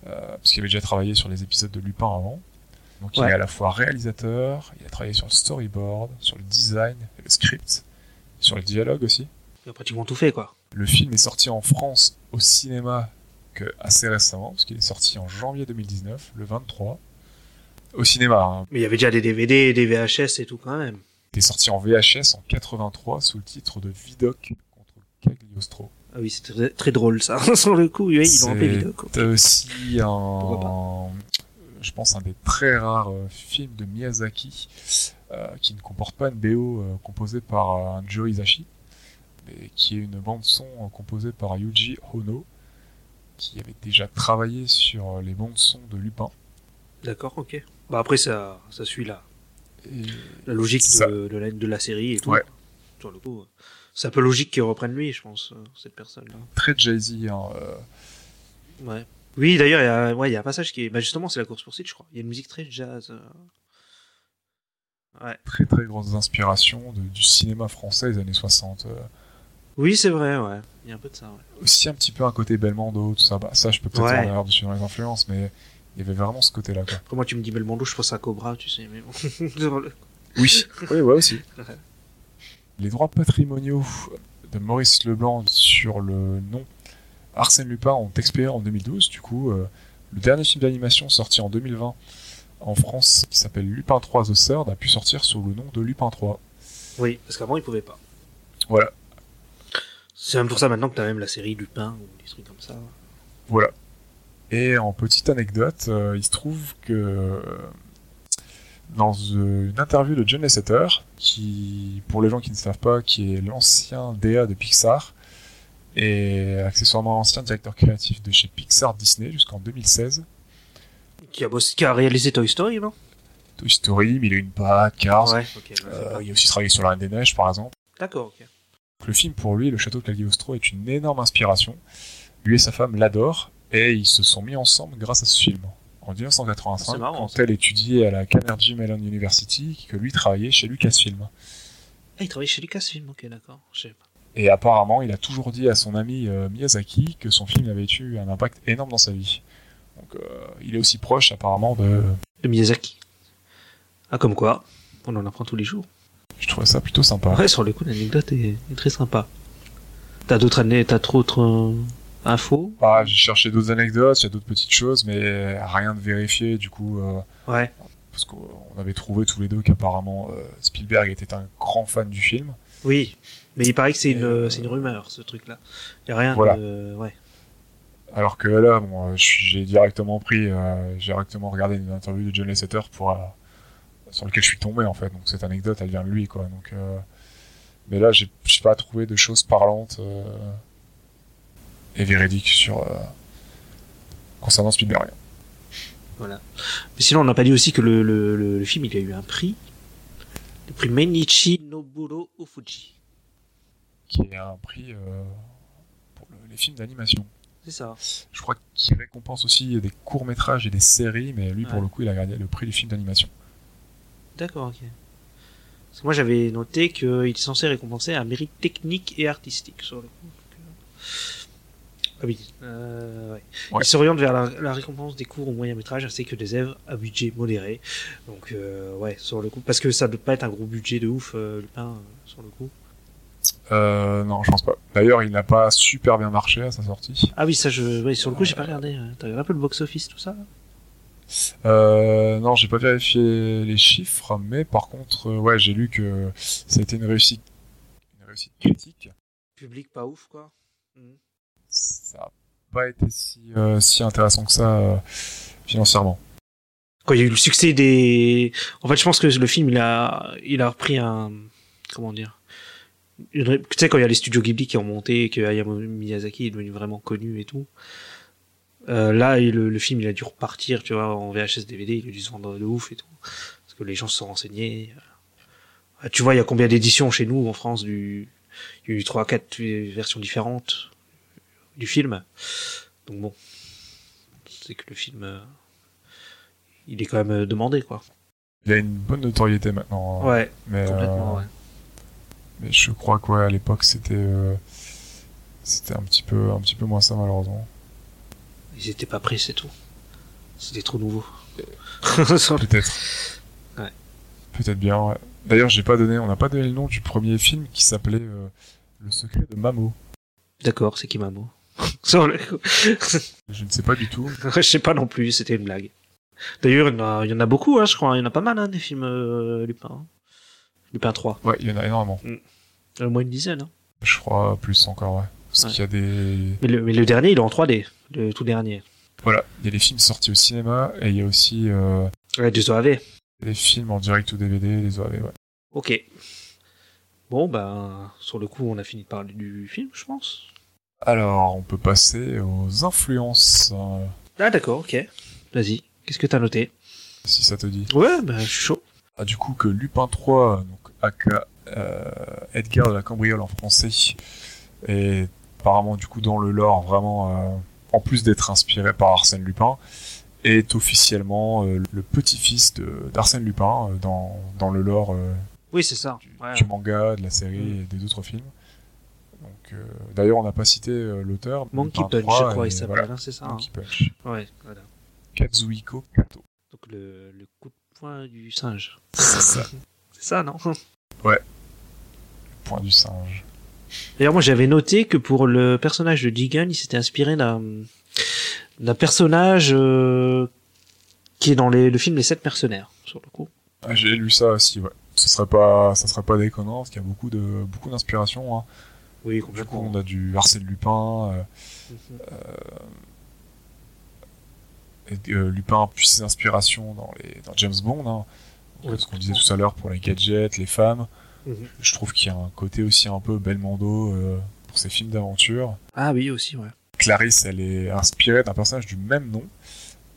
euh, parce qu'il avait déjà travaillé sur les épisodes de Lupin avant. Donc, il est à la fois réalisateur, il a travaillé sur le storyboard, sur le design, et le script, sur le dialogue aussi. Il a pratiquement tout fait quoi. Le film est sorti en France au cinéma que assez récemment, parce qu'il est sorti en janvier 2019, le 23. Au cinéma, hein. Mais il y avait déjà des DVD, des VHS et tout quand même. il est sorti en VHS en 83 sous le titre de Vidoc contre Cagliostro. Ah oui, c'était très, très drôle ça. Sur le coup, oui, ils l'ont appelé C'est vidéo. quoi. aussi Pourquoi un, je pense, un des très rares euh, films de Miyazaki euh, qui ne comporte pas une BO euh, composée par un Joe mais qui est une bande son euh, composée par Yuji Hono, qui avait déjà travaillé sur les bandes son de Lupin. D'accord, ok. Bah après, ça, ça suit la, Et la logique Ça. de, de, la, de la série et tout. Ouais. Sur le coup, c'est un peu logique qu'ils reprennent lui, je pense, cette personne-là. très Jay-Z, hein, euh, Ouais. Oui, d'ailleurs, il y a, ouais, il y a un passage qui est, bah justement, c'est la course poursuite, je crois. Il y a une musique très jazz. euh. Ouais. très très grosses inspirations de- du cinéma français des années 60. euh, Oui, c'est vrai, ouais. Il y a un peu de ça, ouais. aussi un petit peu un côté Belmondo, tout ça. Bah, ça, je peux peut-être Ouais. en avoir dessus dans les influences, mais il y avait vraiment ce côté-là. Quoi. Après, moi, tu me dis Belmondo, je pense à Cobra, tu sais, mais bon. Oui, oui, ouais aussi. Les droits patrimoniaux de Maurice Leblanc sur le nom Arsène Lupin ont expiré en 2012. Du coup, euh, le dernier film d'animation sorti en 2020 en France, qui s'appelle Lupin 3 The Third, a pu sortir sous le nom de Lupin 3. Oui, parce qu'avant, il pouvait pas. Voilà. C'est même pour ça maintenant que t'as même la série Lupin ou des trucs comme ça. Voilà. Et en petite anecdote, euh, il se trouve que euh, dans euh, une interview de John Lasseter, qui, pour les gens qui ne savent pas, qui est l'ancien DA de Pixar, et accessoirement ancien directeur créatif de chez Pixar Disney jusqu'en 2016. Qui a, bossé, qui a réalisé Toy Story, non? Toy Story, Mille et une pattes, Cars. Ouais, ok. je sais Euh, il a aussi travaillé sur La Reine des Neiges, par exemple. D'accord, ok. Le film, pour lui, Le Château de Cagliostro, est une énorme inspiration. Lui et sa femme l'adorent, et ils se sont mis ensemble grâce à ce film. En 1985, C'est marrant, quand elle étudiait à la Carnegie Mellon University, que lui travaillait chez Lucasfilm. Ah, il travaille chez Lucasfilm, ok, d'accord. Je. Et apparemment, il a toujours dit à son ami euh, Miyazaki que son film avait eu un impact énorme dans sa vie. Donc, euh, il est aussi proche, apparemment, de. De Miyazaki. Ah, comme quoi, on en apprend tous les jours. Je trouvais ça plutôt sympa. Ouais, sur le coup, l'anecdote est, est très sympa. T'as d'autres années, t'as trop autres euh, infos? Ah, j'ai cherché d'autres anecdotes, il y a d'autres petites choses, mais rien de vérifié, du coup. euh, Ouais. parce qu'on avait trouvé tous les deux qu'apparemment Spielberg était un grand fan du film. Oui. Mais il paraît que c'est une, Euh, c'est une rumeur, ce truc-là. Y a rien Voilà. de... Ouais. Alors que là, bon, euh, j'ai directement pris, euh, j'ai directement regardé une interview de John Lasseter pour, euh, sur lequel je suis tombé en fait. Donc cette anecdote, elle vient de lui, quoi. Donc, euh, mais là, j'ai pas trouvé de choses parlantes et véridiques sur concernant Spielberg. Voilà. Mais sinon, on n'a pas dit aussi que le, le, le, le film, il a eu un prix. Le prix Mainichi Noburo Ofuji. Qui est un prix euh, pour le- les films d'animation. C'est ça. Je crois qu'il récompense aussi des courts métrages et des séries, mais lui, pour le coup, il a gagné le prix du film d'animation. D'accord, ok. Parce que moi, j'avais noté qu'il est censé récompenser un mérite technique et artistique sur le coup. Euh, Ah oui, euh, ouais. Ouais. Il s'oriente vers la, la récompense des courts ou moyens métrages ainsi que des œuvres à budget modéré. Donc, euh, ouais, sur le coup. Parce que ça ne doit pas être un gros budget de ouf, euh, Lupin, sur le coup. Euh, non, je pense pas. D'ailleurs, il n'a pas super bien marché à sa sortie. Ah oui, ça, je, sur le coup, j'ai pas regardé. T'as regardé un peu le box-office, tout ça Euh, non, j'ai pas vérifié les chiffres, mais par contre, euh, ouais, j'ai lu que ça a été une réussite, une réussite critique. Public pas ouf, quoi. Mhm. Ça a pas été si, euh, si intéressant que ça euh, financièrement. quand il y a eu le succès des en fait je pense que le film il a il a repris un comment dire tu sais quand il y a les studios Ghibli qui ont monté que Hayao Miyazaki est devenu vraiment connu et tout euh, là le, le film il a dû repartir tu vois en VHS DVD il a dû se vendre de ouf et tout parce que les gens se sont renseignés Euh, tu vois il y a combien d'éditions chez nous en France du il y a eu trois quatre versions différentes du film donc bon c'est que le film euh, il est quand même demandé quoi Il a une bonne notoriété maintenant. hein. Ouais, mais, complètement, ouais. Mais je crois que ouais, à l'époque c'était euh, c'était un petit peu un petit peu moins ça malheureusement. Ils étaient pas prêts, c'est tout. C'était trop nouveau. Peut-être. Ouais. Peut-être bien. Ouais. D'ailleurs, j'ai pas donné, on n'a pas donné le nom du premier film qui s'appelait euh, Le secret de Mamo. D'accord, c'est qui Mamo? Je ne sais pas du tout. Je sais pas non plus, c'était une blague. D'ailleurs, il y en a, il y en a beaucoup, hein, je crois. Il y en a pas mal, hein, des films euh, Lupin. Lupin 3. Ouais, il y en a énormément. Au moins une dizaine. Hein. Je crois plus encore, ouais. Parce Ouais. qu'il y a des. Mais, le, mais le dernier, il est en 3D. Le tout dernier. Voilà, il y a des films sortis au cinéma et il y a aussi euh, Ouais, des OAV. des films en direct ou DVD, des OAV, ouais. Ok. Bon, ben, sur le coup, on a fini de parler du film, je pense. Alors, on peut passer aux influences, euh, Ah, d'accord, ok. Vas-y. Qu'est-ce que t'as noté? Si ça te dit. Ouais, ben, je suis chaud. Ah, du coup, que Lupin 3, donc aka euh, Edgar de la Cambriole en français, est apparemment du coup dans le lore vraiment, euh, en plus d'être inspiré par Arsène Lupin, est officiellement euh, le petit-fils d'Arsène Lupin euh, dans, dans le lore euh, Oui, c'est ça. du, Ouais. du manga, de la série Mm. et des autres films. Donc, euh, D'ailleurs, on n'a pas cité euh, l'auteur. Monkey Punch, 3, je crois, et il s'appelle, voilà, hein, c'est ça. hein. Monkey Punch. Ouais, voilà. Kazuhiko Kato. Donc le, le coup de poing du singe. C'est ça, C'est ça, non? Point du singe. D'ailleurs, moi j'avais noté que pour le personnage de Jigen, il s'était inspiré d'un personnage euh, qui est dans les, le film Les Sept Mercenaires, sur le coup. Ah, J'ai lu ça aussi, ouais. Ce serait pas, ça serait pas déconnant, parce qu'il y a beaucoup de, beaucoup d'inspiration. Hein. Oui, Du coup, on a du Arsène Lupin, euh, Mhm. Et, euh, Lupin puise ses inspirations dans, les, dans James Bond, hein. Ouais, ce qu'on disait tout à l'heure pour les gadgets, les femmes. Je trouve qu'il y a un côté aussi un peu Belmondo euh, pour ces films d'aventure. Ah oui, aussi, ouais. Clarisse, elle est inspirée d'un personnage du même nom,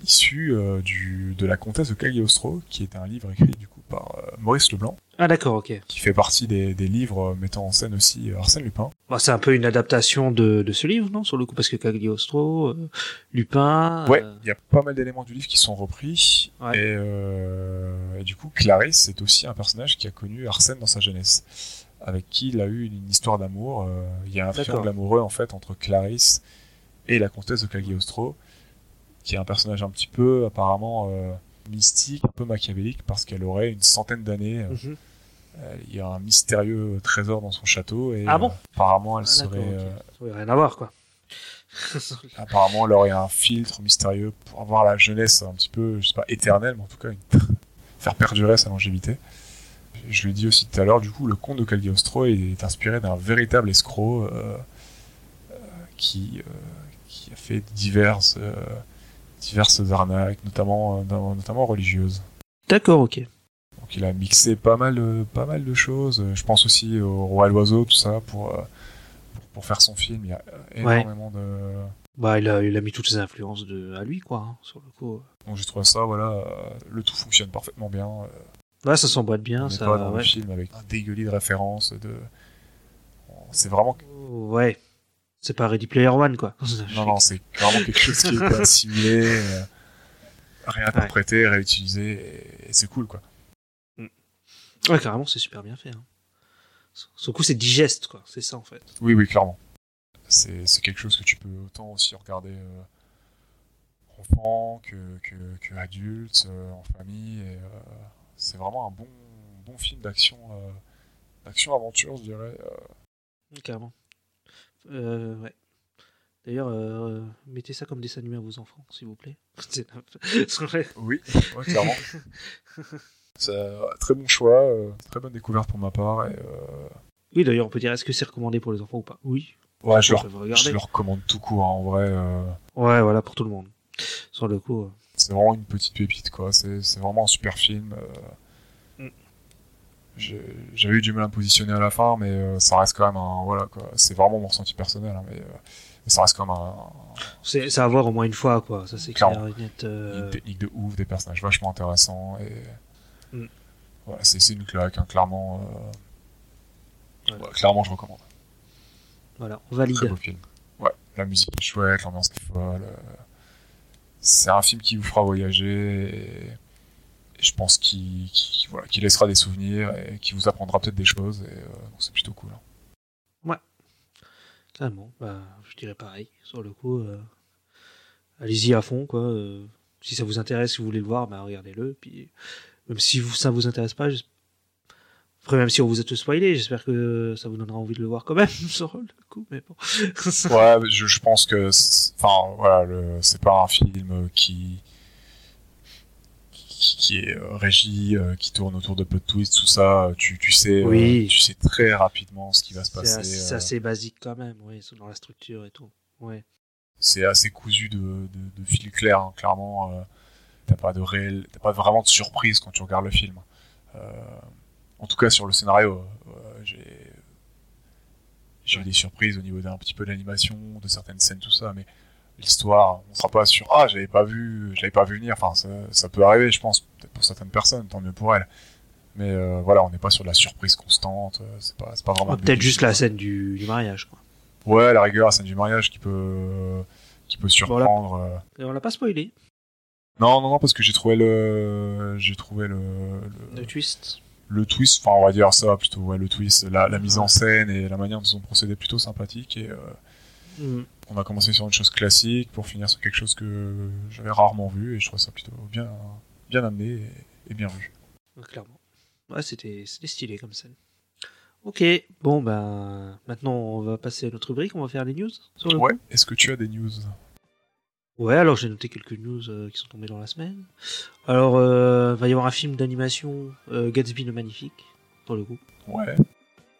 issu euh, du, de la comtesse de Cagliostro, qui est un livre écrit du coup par euh, Maurice Leblanc, Ah d'accord, ok. qui fait partie des, des livres euh, mettant en scène aussi euh, Arsène Lupin. Bon, c'est un peu une adaptation de, de ce livre, non Sur le coup, parce que Cagliostro, euh, Lupin... Ouais, euh, il y a pas mal d'éléments du livre qui sont repris, Ouais. et, euh, et du coup Clarisse c'est aussi un personnage qui a connu Arsène dans sa jeunesse, avec qui il a eu une histoire d'amour. Il y a un triangle amoureux en fait entre Clarisse et la comtesse de Cagliostro, qui est un personnage un petit peu apparemment mystique, un peu machiavélique, parce qu'elle aurait une centaine d'années. euh, mhm. euh, Il y a un mystérieux trésor dans son château, et Ah bon euh, apparemment elle Ah, serait... euh, Ça aurait rien à voir, quoi. Apparemment, elle aurait un filtre mystérieux pour avoir la jeunesse un petit peu, je sais pas, éternelle, mais en tout cas, une- faire perdurer sa longévité. Je le dis aussi tout à l'heure, du coup, le conte de Cagliostro est inspiré d'un véritable escroc euh, euh, qui, euh, qui a fait diverses, euh, diverses arnaques, notamment, euh, notamment religieuses. D'accord, ok. Donc il a mixé pas mal, de- pas mal de choses. Je pense aussi au Roi l'Oiseau, tout ça, pour, euh, pour, pour faire son film. Il y a euh, Ouais. énormément de, Bah, il a, il a mis toutes ses influences de, à lui, quoi, hein, sur le coup. Donc j'ai trouvé ça, voilà, euh, le tout fonctionne parfaitement bien. euh, Ouais, ça s'emboîte bien, on ça... pas dans ouais. le film avec un dégueulis de références. De... C'est vraiment... Ouais. C'est pas Ready Player One, quoi. Non, non, c'est vraiment quelque chose qui est assimilé, euh, réinterprété, réutilisé, et, et c'est cool, quoi. Ouais, carrément, c'est super bien fait. Hein. Le coup, c'est digeste, quoi. C'est ça, en fait. Oui, oui, clairement. C'est quelque chose que tu peux autant aussi regarder euh, enfant que, que, que adulte, euh, en famille. euh, c'est vraiment un bon, bon film d'action, d'action-aventure, je dirais. euh. Carrément. Euh, ouais. D'ailleurs, euh, mettez ça comme dessin animé à vos enfants, s'il vous plaît. Oui, ouais, clairement. C'est un très bon choix, euh, très bonne découverte pour ma part. Et, euh, Oui, d'ailleurs, on peut dire est-ce que c'est recommandé pour les enfants ou pas? Oui. ouais, je leur, je regarder. le recommande tout court, hein, en vrai. Ouais, voilà, pour tout le monde. Sur le coup. c'est vraiment une petite pépite, quoi. C'est c'est vraiment un super film. J'avais eu du mal à me positionner à la fin, mais euh, ça reste quand même un. Voilà, quoi. C'est vraiment mon ressenti personnel, hein, mais, euh, mais ça reste quand même un, C'est c'est à voir au moins une fois, quoi. Ça, c'est Clairement. clair net. euh, une technique de ouf, des personnages vachement intéressants. Et... Mm. Voilà, c'est c'est une claque, hein, clairement. euh, Voilà. ouais, clairement, je recommande. Voilà, on valide. Très beau film. Ouais, la musique est chouette, l'ambiance est folle. euh, C'est un film qui vous fera voyager et je pense qu'il voilà, laissera des souvenirs et qui vous apprendra peut-être des choses et euh, c'est plutôt cool. hein. Carrément. Bah, je dirais pareil. Sur le coup, euh, allez-y à fond, quoi. euh, si ça vous intéresse, si vous voulez le voir, bah, regardez-le. Puis, même si vous, ça vous intéresse pas, après, même si on vous a tout spoilé, j'espère que ça vous donnera envie de le voir quand même, sur le coup, mais bon. Ouais, je, je pense que, enfin voilà, c'est pas un film qui qui, est euh, régi, euh, qui tourne autour de peu de twists, tout ça. Tu, tu sais, euh, Oui. tu sais très rapidement ce qui va se passer. c'est euh, assez basique quand même, oui, dans la structure et tout. Ouais. c'est assez cousu de, de, de fil clair, hein, clairement. euh, t'as pas de réel, t'as pas vraiment de surprise quand tu regardes le film. Euh, en tout cas sur le scénario, euh, j'ai j'ai eu des surprises au niveau d'un petit peu de l'animation, de certaines scènes, tout ça, mais l'histoire, on sera pas sûr. Ah, j'avais pas vu, j'avais pas vu venir. Enfin, ça, ça peut arriver, je pense, peut-être pour certaines personnes, tant mieux pour elles. Mais euh, voilà, on n'est pas sur de la surprise constante. euh, C'est pas, c'est pas vraiment. Peut-être juste la scène du, du mariage, quoi. Ouais, la rigueur, la scène du mariage qui peut, qui peut surprendre. euh, Et on l'a pas spoilé, Non, non, non, parce que j'ai trouvé le, j'ai trouvé le, le, le twist. le twist. Enfin, on va dire ça plutôt. Ouais, le twist, la, la mise en scène et la manière dont ils ont procédé plutôt sympathique. Et euh, Mm. On a commencé sur une chose classique pour finir sur quelque chose que j'avais rarement vu et je trouve ça plutôt bien, bien amené et, bien vu. Clairement. Ouais, c'était c'était stylé comme scène. Ok, bon, ben, maintenant on va passer à notre rubrique, on va faire les news. Sur le Ouais. Est-ce que tu as des news? Ouais, alors j'ai noté quelques news euh, qui sont tombées dans la semaine. Alors, euh, va y avoir un film d'animation, euh, Gatsby le Magnifique, pour le coup. Ouais.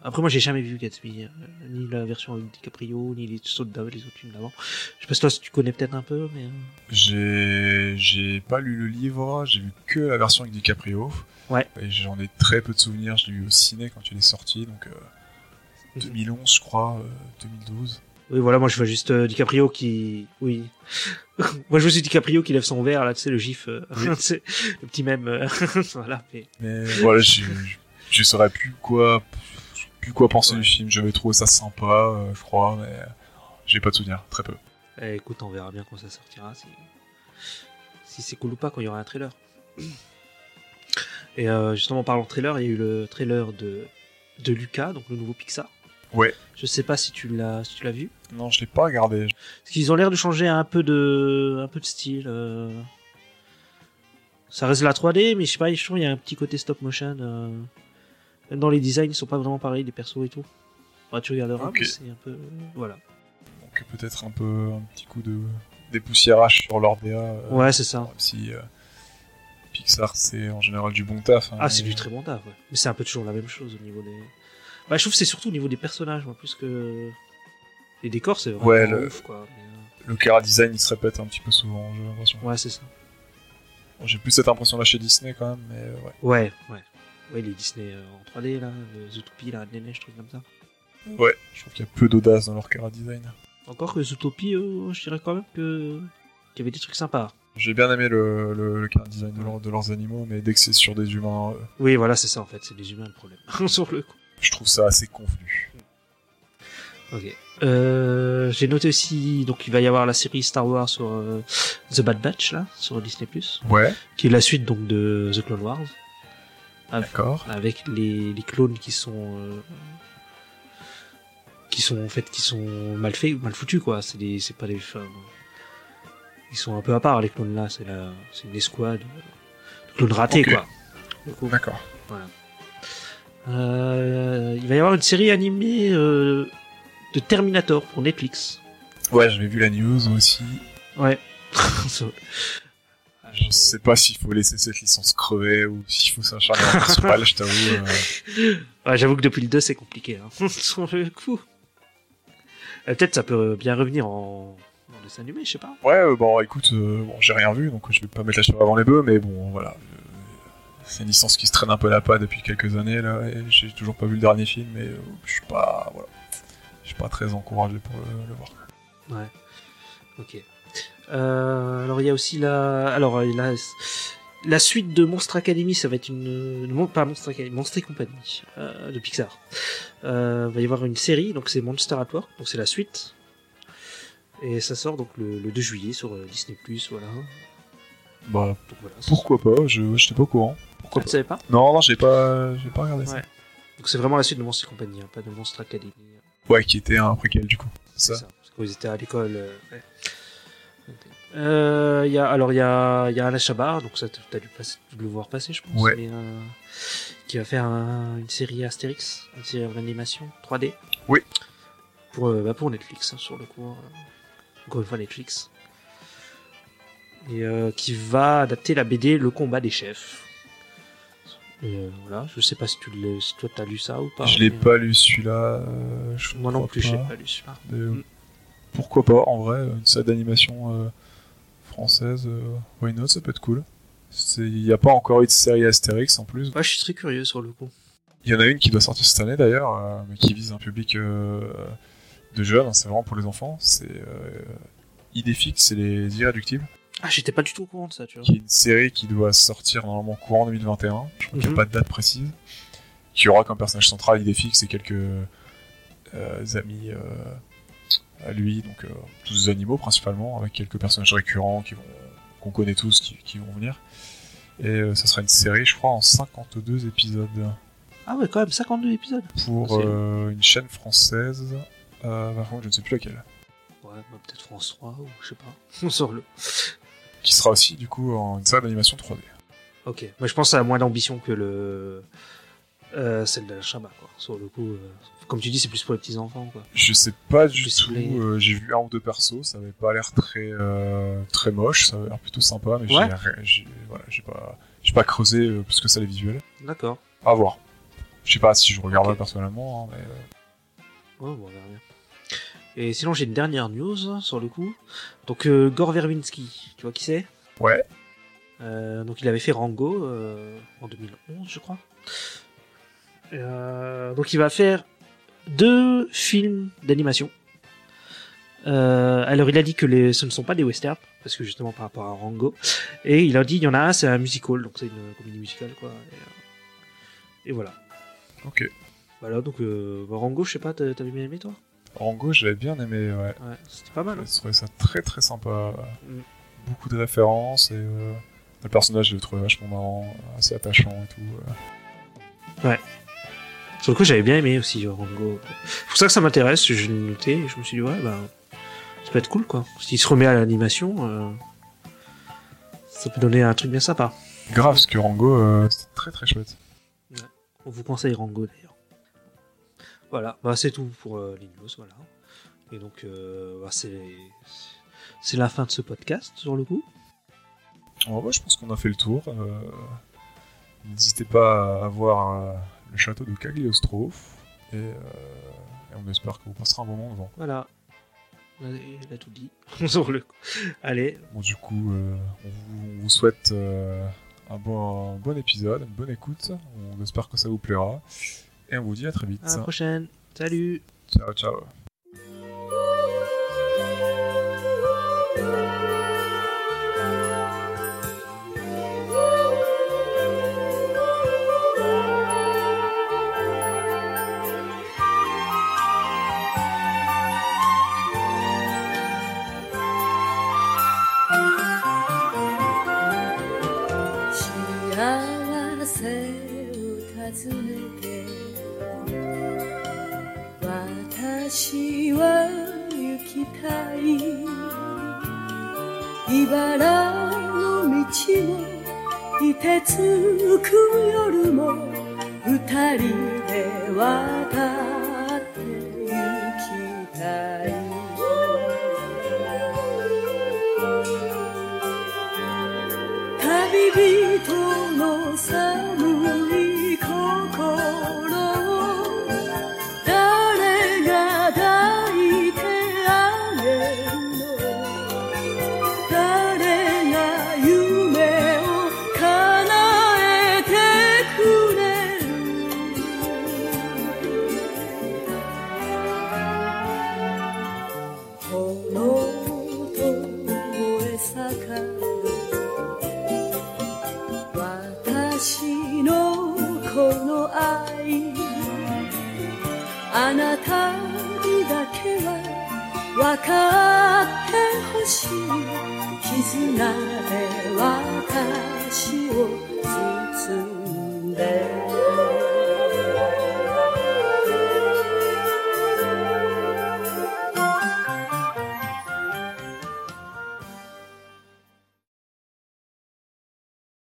Après, moi, j'ai jamais vu Gatsby, euh, ni la version avec DiCaprio, ni les sauts d'avant, les autres films d'avant. Je sais pas si toi, si tu connais peut-être un peu, mais. euh, J'ai j'ai pas lu le livre, j'ai vu que la version avec DiCaprio. Ouais. Et j'en ai très peu de souvenirs. Je l'ai vu au ciné quand il est sorti, donc euh, 2011, je crois, euh, 2012. Oui, voilà, moi, je vois juste euh, DiCaprio qui. Oui. moi, je vois juste DiCaprio qui lève son verre, là, tu sais, le gif, euh, Oui. le petit même. euh, voilà, mais. Mais voilà, je, je- je saurais plus quoi, plus quoi penser du film. J'avais trouvé ça sympa, euh, je crois, mais j'ai pas de souvenirs, très peu. Eh, écoute, on verra bien quand ça sortira, si, si c'est cool ou pas quand il y aura un trailer. Et euh, justement, en parlant de trailer, il y a eu le trailer de, de Lucas, donc le nouveau Pixar. Ouais. Je sais pas si tu l'as si tu l'as vu. Non, je l'ai pas regardé. Parce qu'ils ont l'air de changer un peu de, un peu de style. euh. Ça reste la 3D, mais je sais pas, je trouve qu'il y a un petit côté stop motion. euh. Même dans les designs, ils sont pas vraiment pareils, les persos et tout. Bah, tu regarderas, Ok. mais c'est un peu. Voilà. Donc peut-être un peu un petit coup de dépoussiérage sur leur DA. euh, Ouais, c'est ça. Même si euh, Pixar c'est en général du bon taf. hein, Ah, c'est mais- du très bon taf, ouais. Mais c'est un peu toujours la même chose au niveau des. Bah, je trouve que c'est surtout au niveau des personnages, moi, plus que. Les décors, c'est vraiment Ouais, le- ouf, quoi. mais, euh, Le chara design il se répète un petit peu souvent, j'ai l'impression. Ouais, c'est ça. Bon, J'ai plus cette impression là chez Disney quand même, mais ouais. Ouais, ouais. Ouais, les Disney euh, en 3D, là, Zootopie, la Reine des Neiges, trucs comme ça. Ouais, je trouve qu'il y a peu d'audace dans leur chara design. Encore que Zootopie, euh, je dirais quand même que. qu'il y avait des trucs sympas. J'ai bien aimé le, le, design de, leur- de leurs animaux, mais dès que c'est sur des humains, euh, Oui, voilà, c'est ça en fait, c'est les humains le problème. Sur le coup. je trouve ça assez convenu. Ok. Euh, J'ai noté aussi, donc il va y avoir la série Star Wars sur euh, The Bad Batch, là, sur Disney, Ouais, qui est la suite donc de The Clone Wars. D'accord. avec les, les clones qui sont euh, qui sont en fait qui sont mal faits mal foutus quoi c'est des c'est pas des enfin, ils sont un peu à part les clones là c'est la c'est une escouade de clones ratés quoi D'accord. voilà. Euh, il va y avoir une série animée euh, de Terminator pour Netflix Ouais, j'avais vu la news aussi. ouais Je sais pas s'il faut laisser cette licence crever ou s'il faut s'acharner elle, je t'avoue. euh, Ouais, j'avoue que depuis le 2 c'est compliqué hein. sur le coup Euh, peut-être ça peut bien revenir en, en dessin animé je sais pas Ouais, euh, bon, écoute, euh, bon, j'ai rien vu, donc je vais pas mettre la charrue avant les bœufs, mais bon, voilà. euh, C'est une licence qui se traîne un peu la patte depuis quelques années, là, et j'ai toujours pas vu le dernier film, mais euh, je suis pas, voilà. Je suis pas très encouragé pour le, le voir. Ouais. Ok. Euh, alors il y a aussi la, alors la, la suite de Monstre Academy, ça va être une, non, pas Monstre Academy, Monstre et compagnie euh, de Pixar. Euh, va y avoir une série, donc c'est Monster at Work, donc c'est la suite. Et ça sort donc le, le 2 juillet sur euh, Disney voilà. Bah, Donc voilà. ça- pourquoi pas, je j'étais pas au courant. Ah, Pourquoi tu pas savais pas Non, non, j'ai pas, j'ai pas regardé ça. Donc c'est vraiment la suite de Monstre et compagnie, hein, pas de Monstre Academy. Ouais, qui était un préquel, du coup. C'est Ça. ça. Parce qu'ils étaient à l'école. euh, ouais. Euh, il y a, alors il y a, y a Alain donc ça t'as dû, passer- dû le voir passer, je pense. Ouais. mais, euh, qui va faire un- une série Astérix, une série en animation 3D. Oui. Pour, euh, bah, pour Netflix, hein, sur le coup. euh, encore une fois Netflix. Et euh, qui va adapter la BD Le combat des chefs. Et, voilà, je sais pas si, tu si toi t'as lu ça ou pas. je l'ai mais, pas lu celui-là. je Moi non plus, j'ai pas. pas lu celui-là. Mm. Pourquoi pas, en vrai, une série d'animation euh, française, euh, why not, ça peut être cool. Il n'y a pas encore eu de série Astérix en plus. Ouais, je suis très curieux sur le coup. Il y en a une qui doit sortir cette année d'ailleurs, euh, mais qui vise un public euh, de jeunes, hein, c'est vraiment pour les enfants. C'est euh, Idéfix, c'est les Irréductibles, Ah, j'étais pas du tout au courant de ça, tu vois. qui est une série qui doit sortir normalement courant 2021. Je crois qu'il n'y Mhm. a pas de date précise. Qui aura comme personnage central Idéfix et quelques amis à lui, donc euh, tous des animaux principalement, avec quelques personnages récurrents qui vont qu'on connaît tous qui, qui vont venir. Et euh, ça sera une série, je crois, en 52 épisodes Ah ouais, quand même, 52 épisodes. pour C'est- euh, une chaîne française. Euh, contre, je ne sais plus laquelle. Ouais, bah, peut-être France 3 ou je sais pas. sur le. Qui sera aussi, du coup, en une série d'animation 3D. Ok. Moi, je pense a moins d'ambition que le. Euh, celle de Chabat, quoi. Sur le coup, comme tu dis, c'est plus pour les petits enfants, quoi. Je sais pas du tout. euh, j'ai vu un ou deux persos, ça avait pas l'air très euh, très moche, ça avait l'air plutôt sympa, mais Ouais. j'ai voilà, pas j'ai pas creusé euh, plus que ça les visuels. D'accord. À voir. Je sais pas si je regarderai personnellement, hein, mais Ouais, bon, on verra bien. Et sinon, j'ai une dernière news sur le coup. Donc, Gore Verbinski, tu vois qui c'est? Ouais. Donc il avait fait Rango en 2011, je crois. Donc il va faire deux films d'animation. Euh, alors il a dit que les, ce ne sont pas des westerns, parce que justement par rapport à Rango. Et il a dit il y en a un, c'est un musical, donc c'est une comédie musicale quoi. Et, euh, et voilà. Ok. Voilà, donc euh, Rango, je sais pas, t'avais bien aimé toi? Rango, j'avais bien aimé, ouais. Ouais, c'était pas mal. hein. Je trouvais ça très très sympa. Mm. Beaucoup de références et euh, le personnage, je le trouvais vachement marrant, assez attachant et tout. euh. Sur le coup, j'avais bien aimé aussi Rango. C'est pour ça que ça m'intéresse, je l'ai noté et je me suis dit, ouais, bah, ça peut être cool quoi. S'il se remet à l'animation, euh, ça peut donner un truc bien sympa. Grave, parce que Rango, euh, c'était très très chouette. On vous conseille Rango d'ailleurs. Voilà, bah, c'est tout pour euh, les news, voilà. Et donc, euh, bah, c'est c'est la fin de ce podcast sur le coup. En vrai, je pense qu'on a fait le tour. euh, N'hésitez pas à voir le château de Cagliostro. Et, euh, et on espère que vous passerez un moment devant. Voilà. Il a tout dit le. Allez, Bon, du coup, euh, on, vous, on vous souhaite euh, un, bon, un bon épisode, une bonne écoute. On espère que ça vous plaira. Et on vous dit à très vite. à la prochaine. Salut Ciao, ciao. い。茨の道も凍てつく夜も二人で渡る。